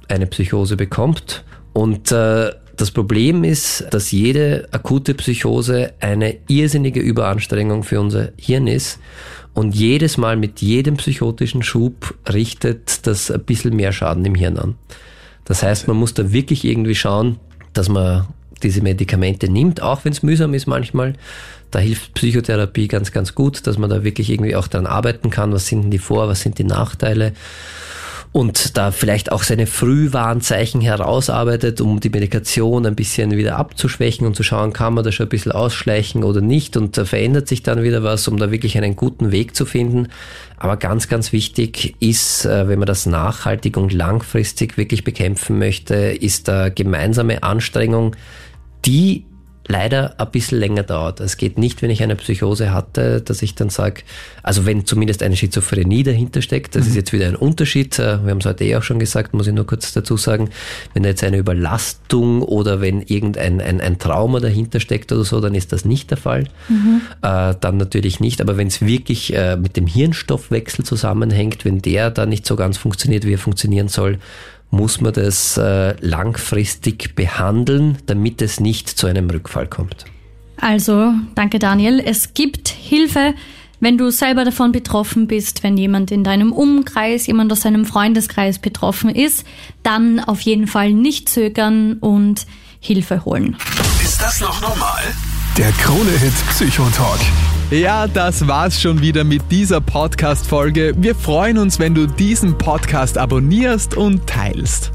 eine Psychose bekommt. Und äh, das Problem ist, dass jede akute Psychose eine irrsinnige Überanstrengung für unser Hirn ist. Und jedes Mal mit jedem psychotischen Schub richtet das ein bisschen mehr Schaden im Hirn an. Das heißt, man muss da wirklich irgendwie schauen, dass man diese Medikamente nimmt, auch wenn es mühsam ist manchmal. Da hilft Psychotherapie ganz, ganz gut, dass man da wirklich irgendwie auch dran arbeiten kann. Was sind denn die Vor-, was sind die Nachteile? Und da vielleicht auch seine Frühwarnzeichen herausarbeitet, um die Medikation ein bisschen wieder abzuschwächen und zu schauen, kann man da schon ein bisschen ausschleichen oder nicht und da verändert sich dann wieder was, um da wirklich einen guten Weg zu finden. Aber ganz, ganz wichtig ist, äh, wenn man das nachhaltig und langfristig wirklich bekämpfen möchte, ist da gemeinsame Anstrengung, die leider ein bisschen länger dauert. Es geht nicht, wenn ich eine Psychose hatte, dass ich dann sage, also wenn zumindest eine Schizophrenie dahinter steckt, das mhm. ist jetzt wieder ein Unterschied. Äh, wir haben es heute eh auch schon gesagt, muss ich nur kurz dazu sagen, wenn da jetzt eine Überlastung oder wenn irgendein ein, ein Trauma dahinter steckt oder so, dann ist das nicht der Fall. Mhm. Äh, dann natürlich nicht. Aber wenn es wirklich äh, mit dem Hirnstoffwechsel zusammenhängt, wenn der da nicht so ganz funktioniert, wie er funktionieren soll, muss man das äh, langfristig behandeln, damit es nicht zu einem Rückfall kommt. Also, danke Daniel. Es gibt Hilfe, wenn du selber davon betroffen bist, wenn jemand in deinem Umkreis, jemand aus deinem Freundeskreis betroffen ist, dann auf jeden Fall nicht zögern und Hilfe holen. Ist das noch normal? Der Krone-Hit Psychotalk. Ja, das war's schon wieder mit dieser Podcast-Folge. Wir freuen uns, wenn du diesen Podcast abonnierst und teilst.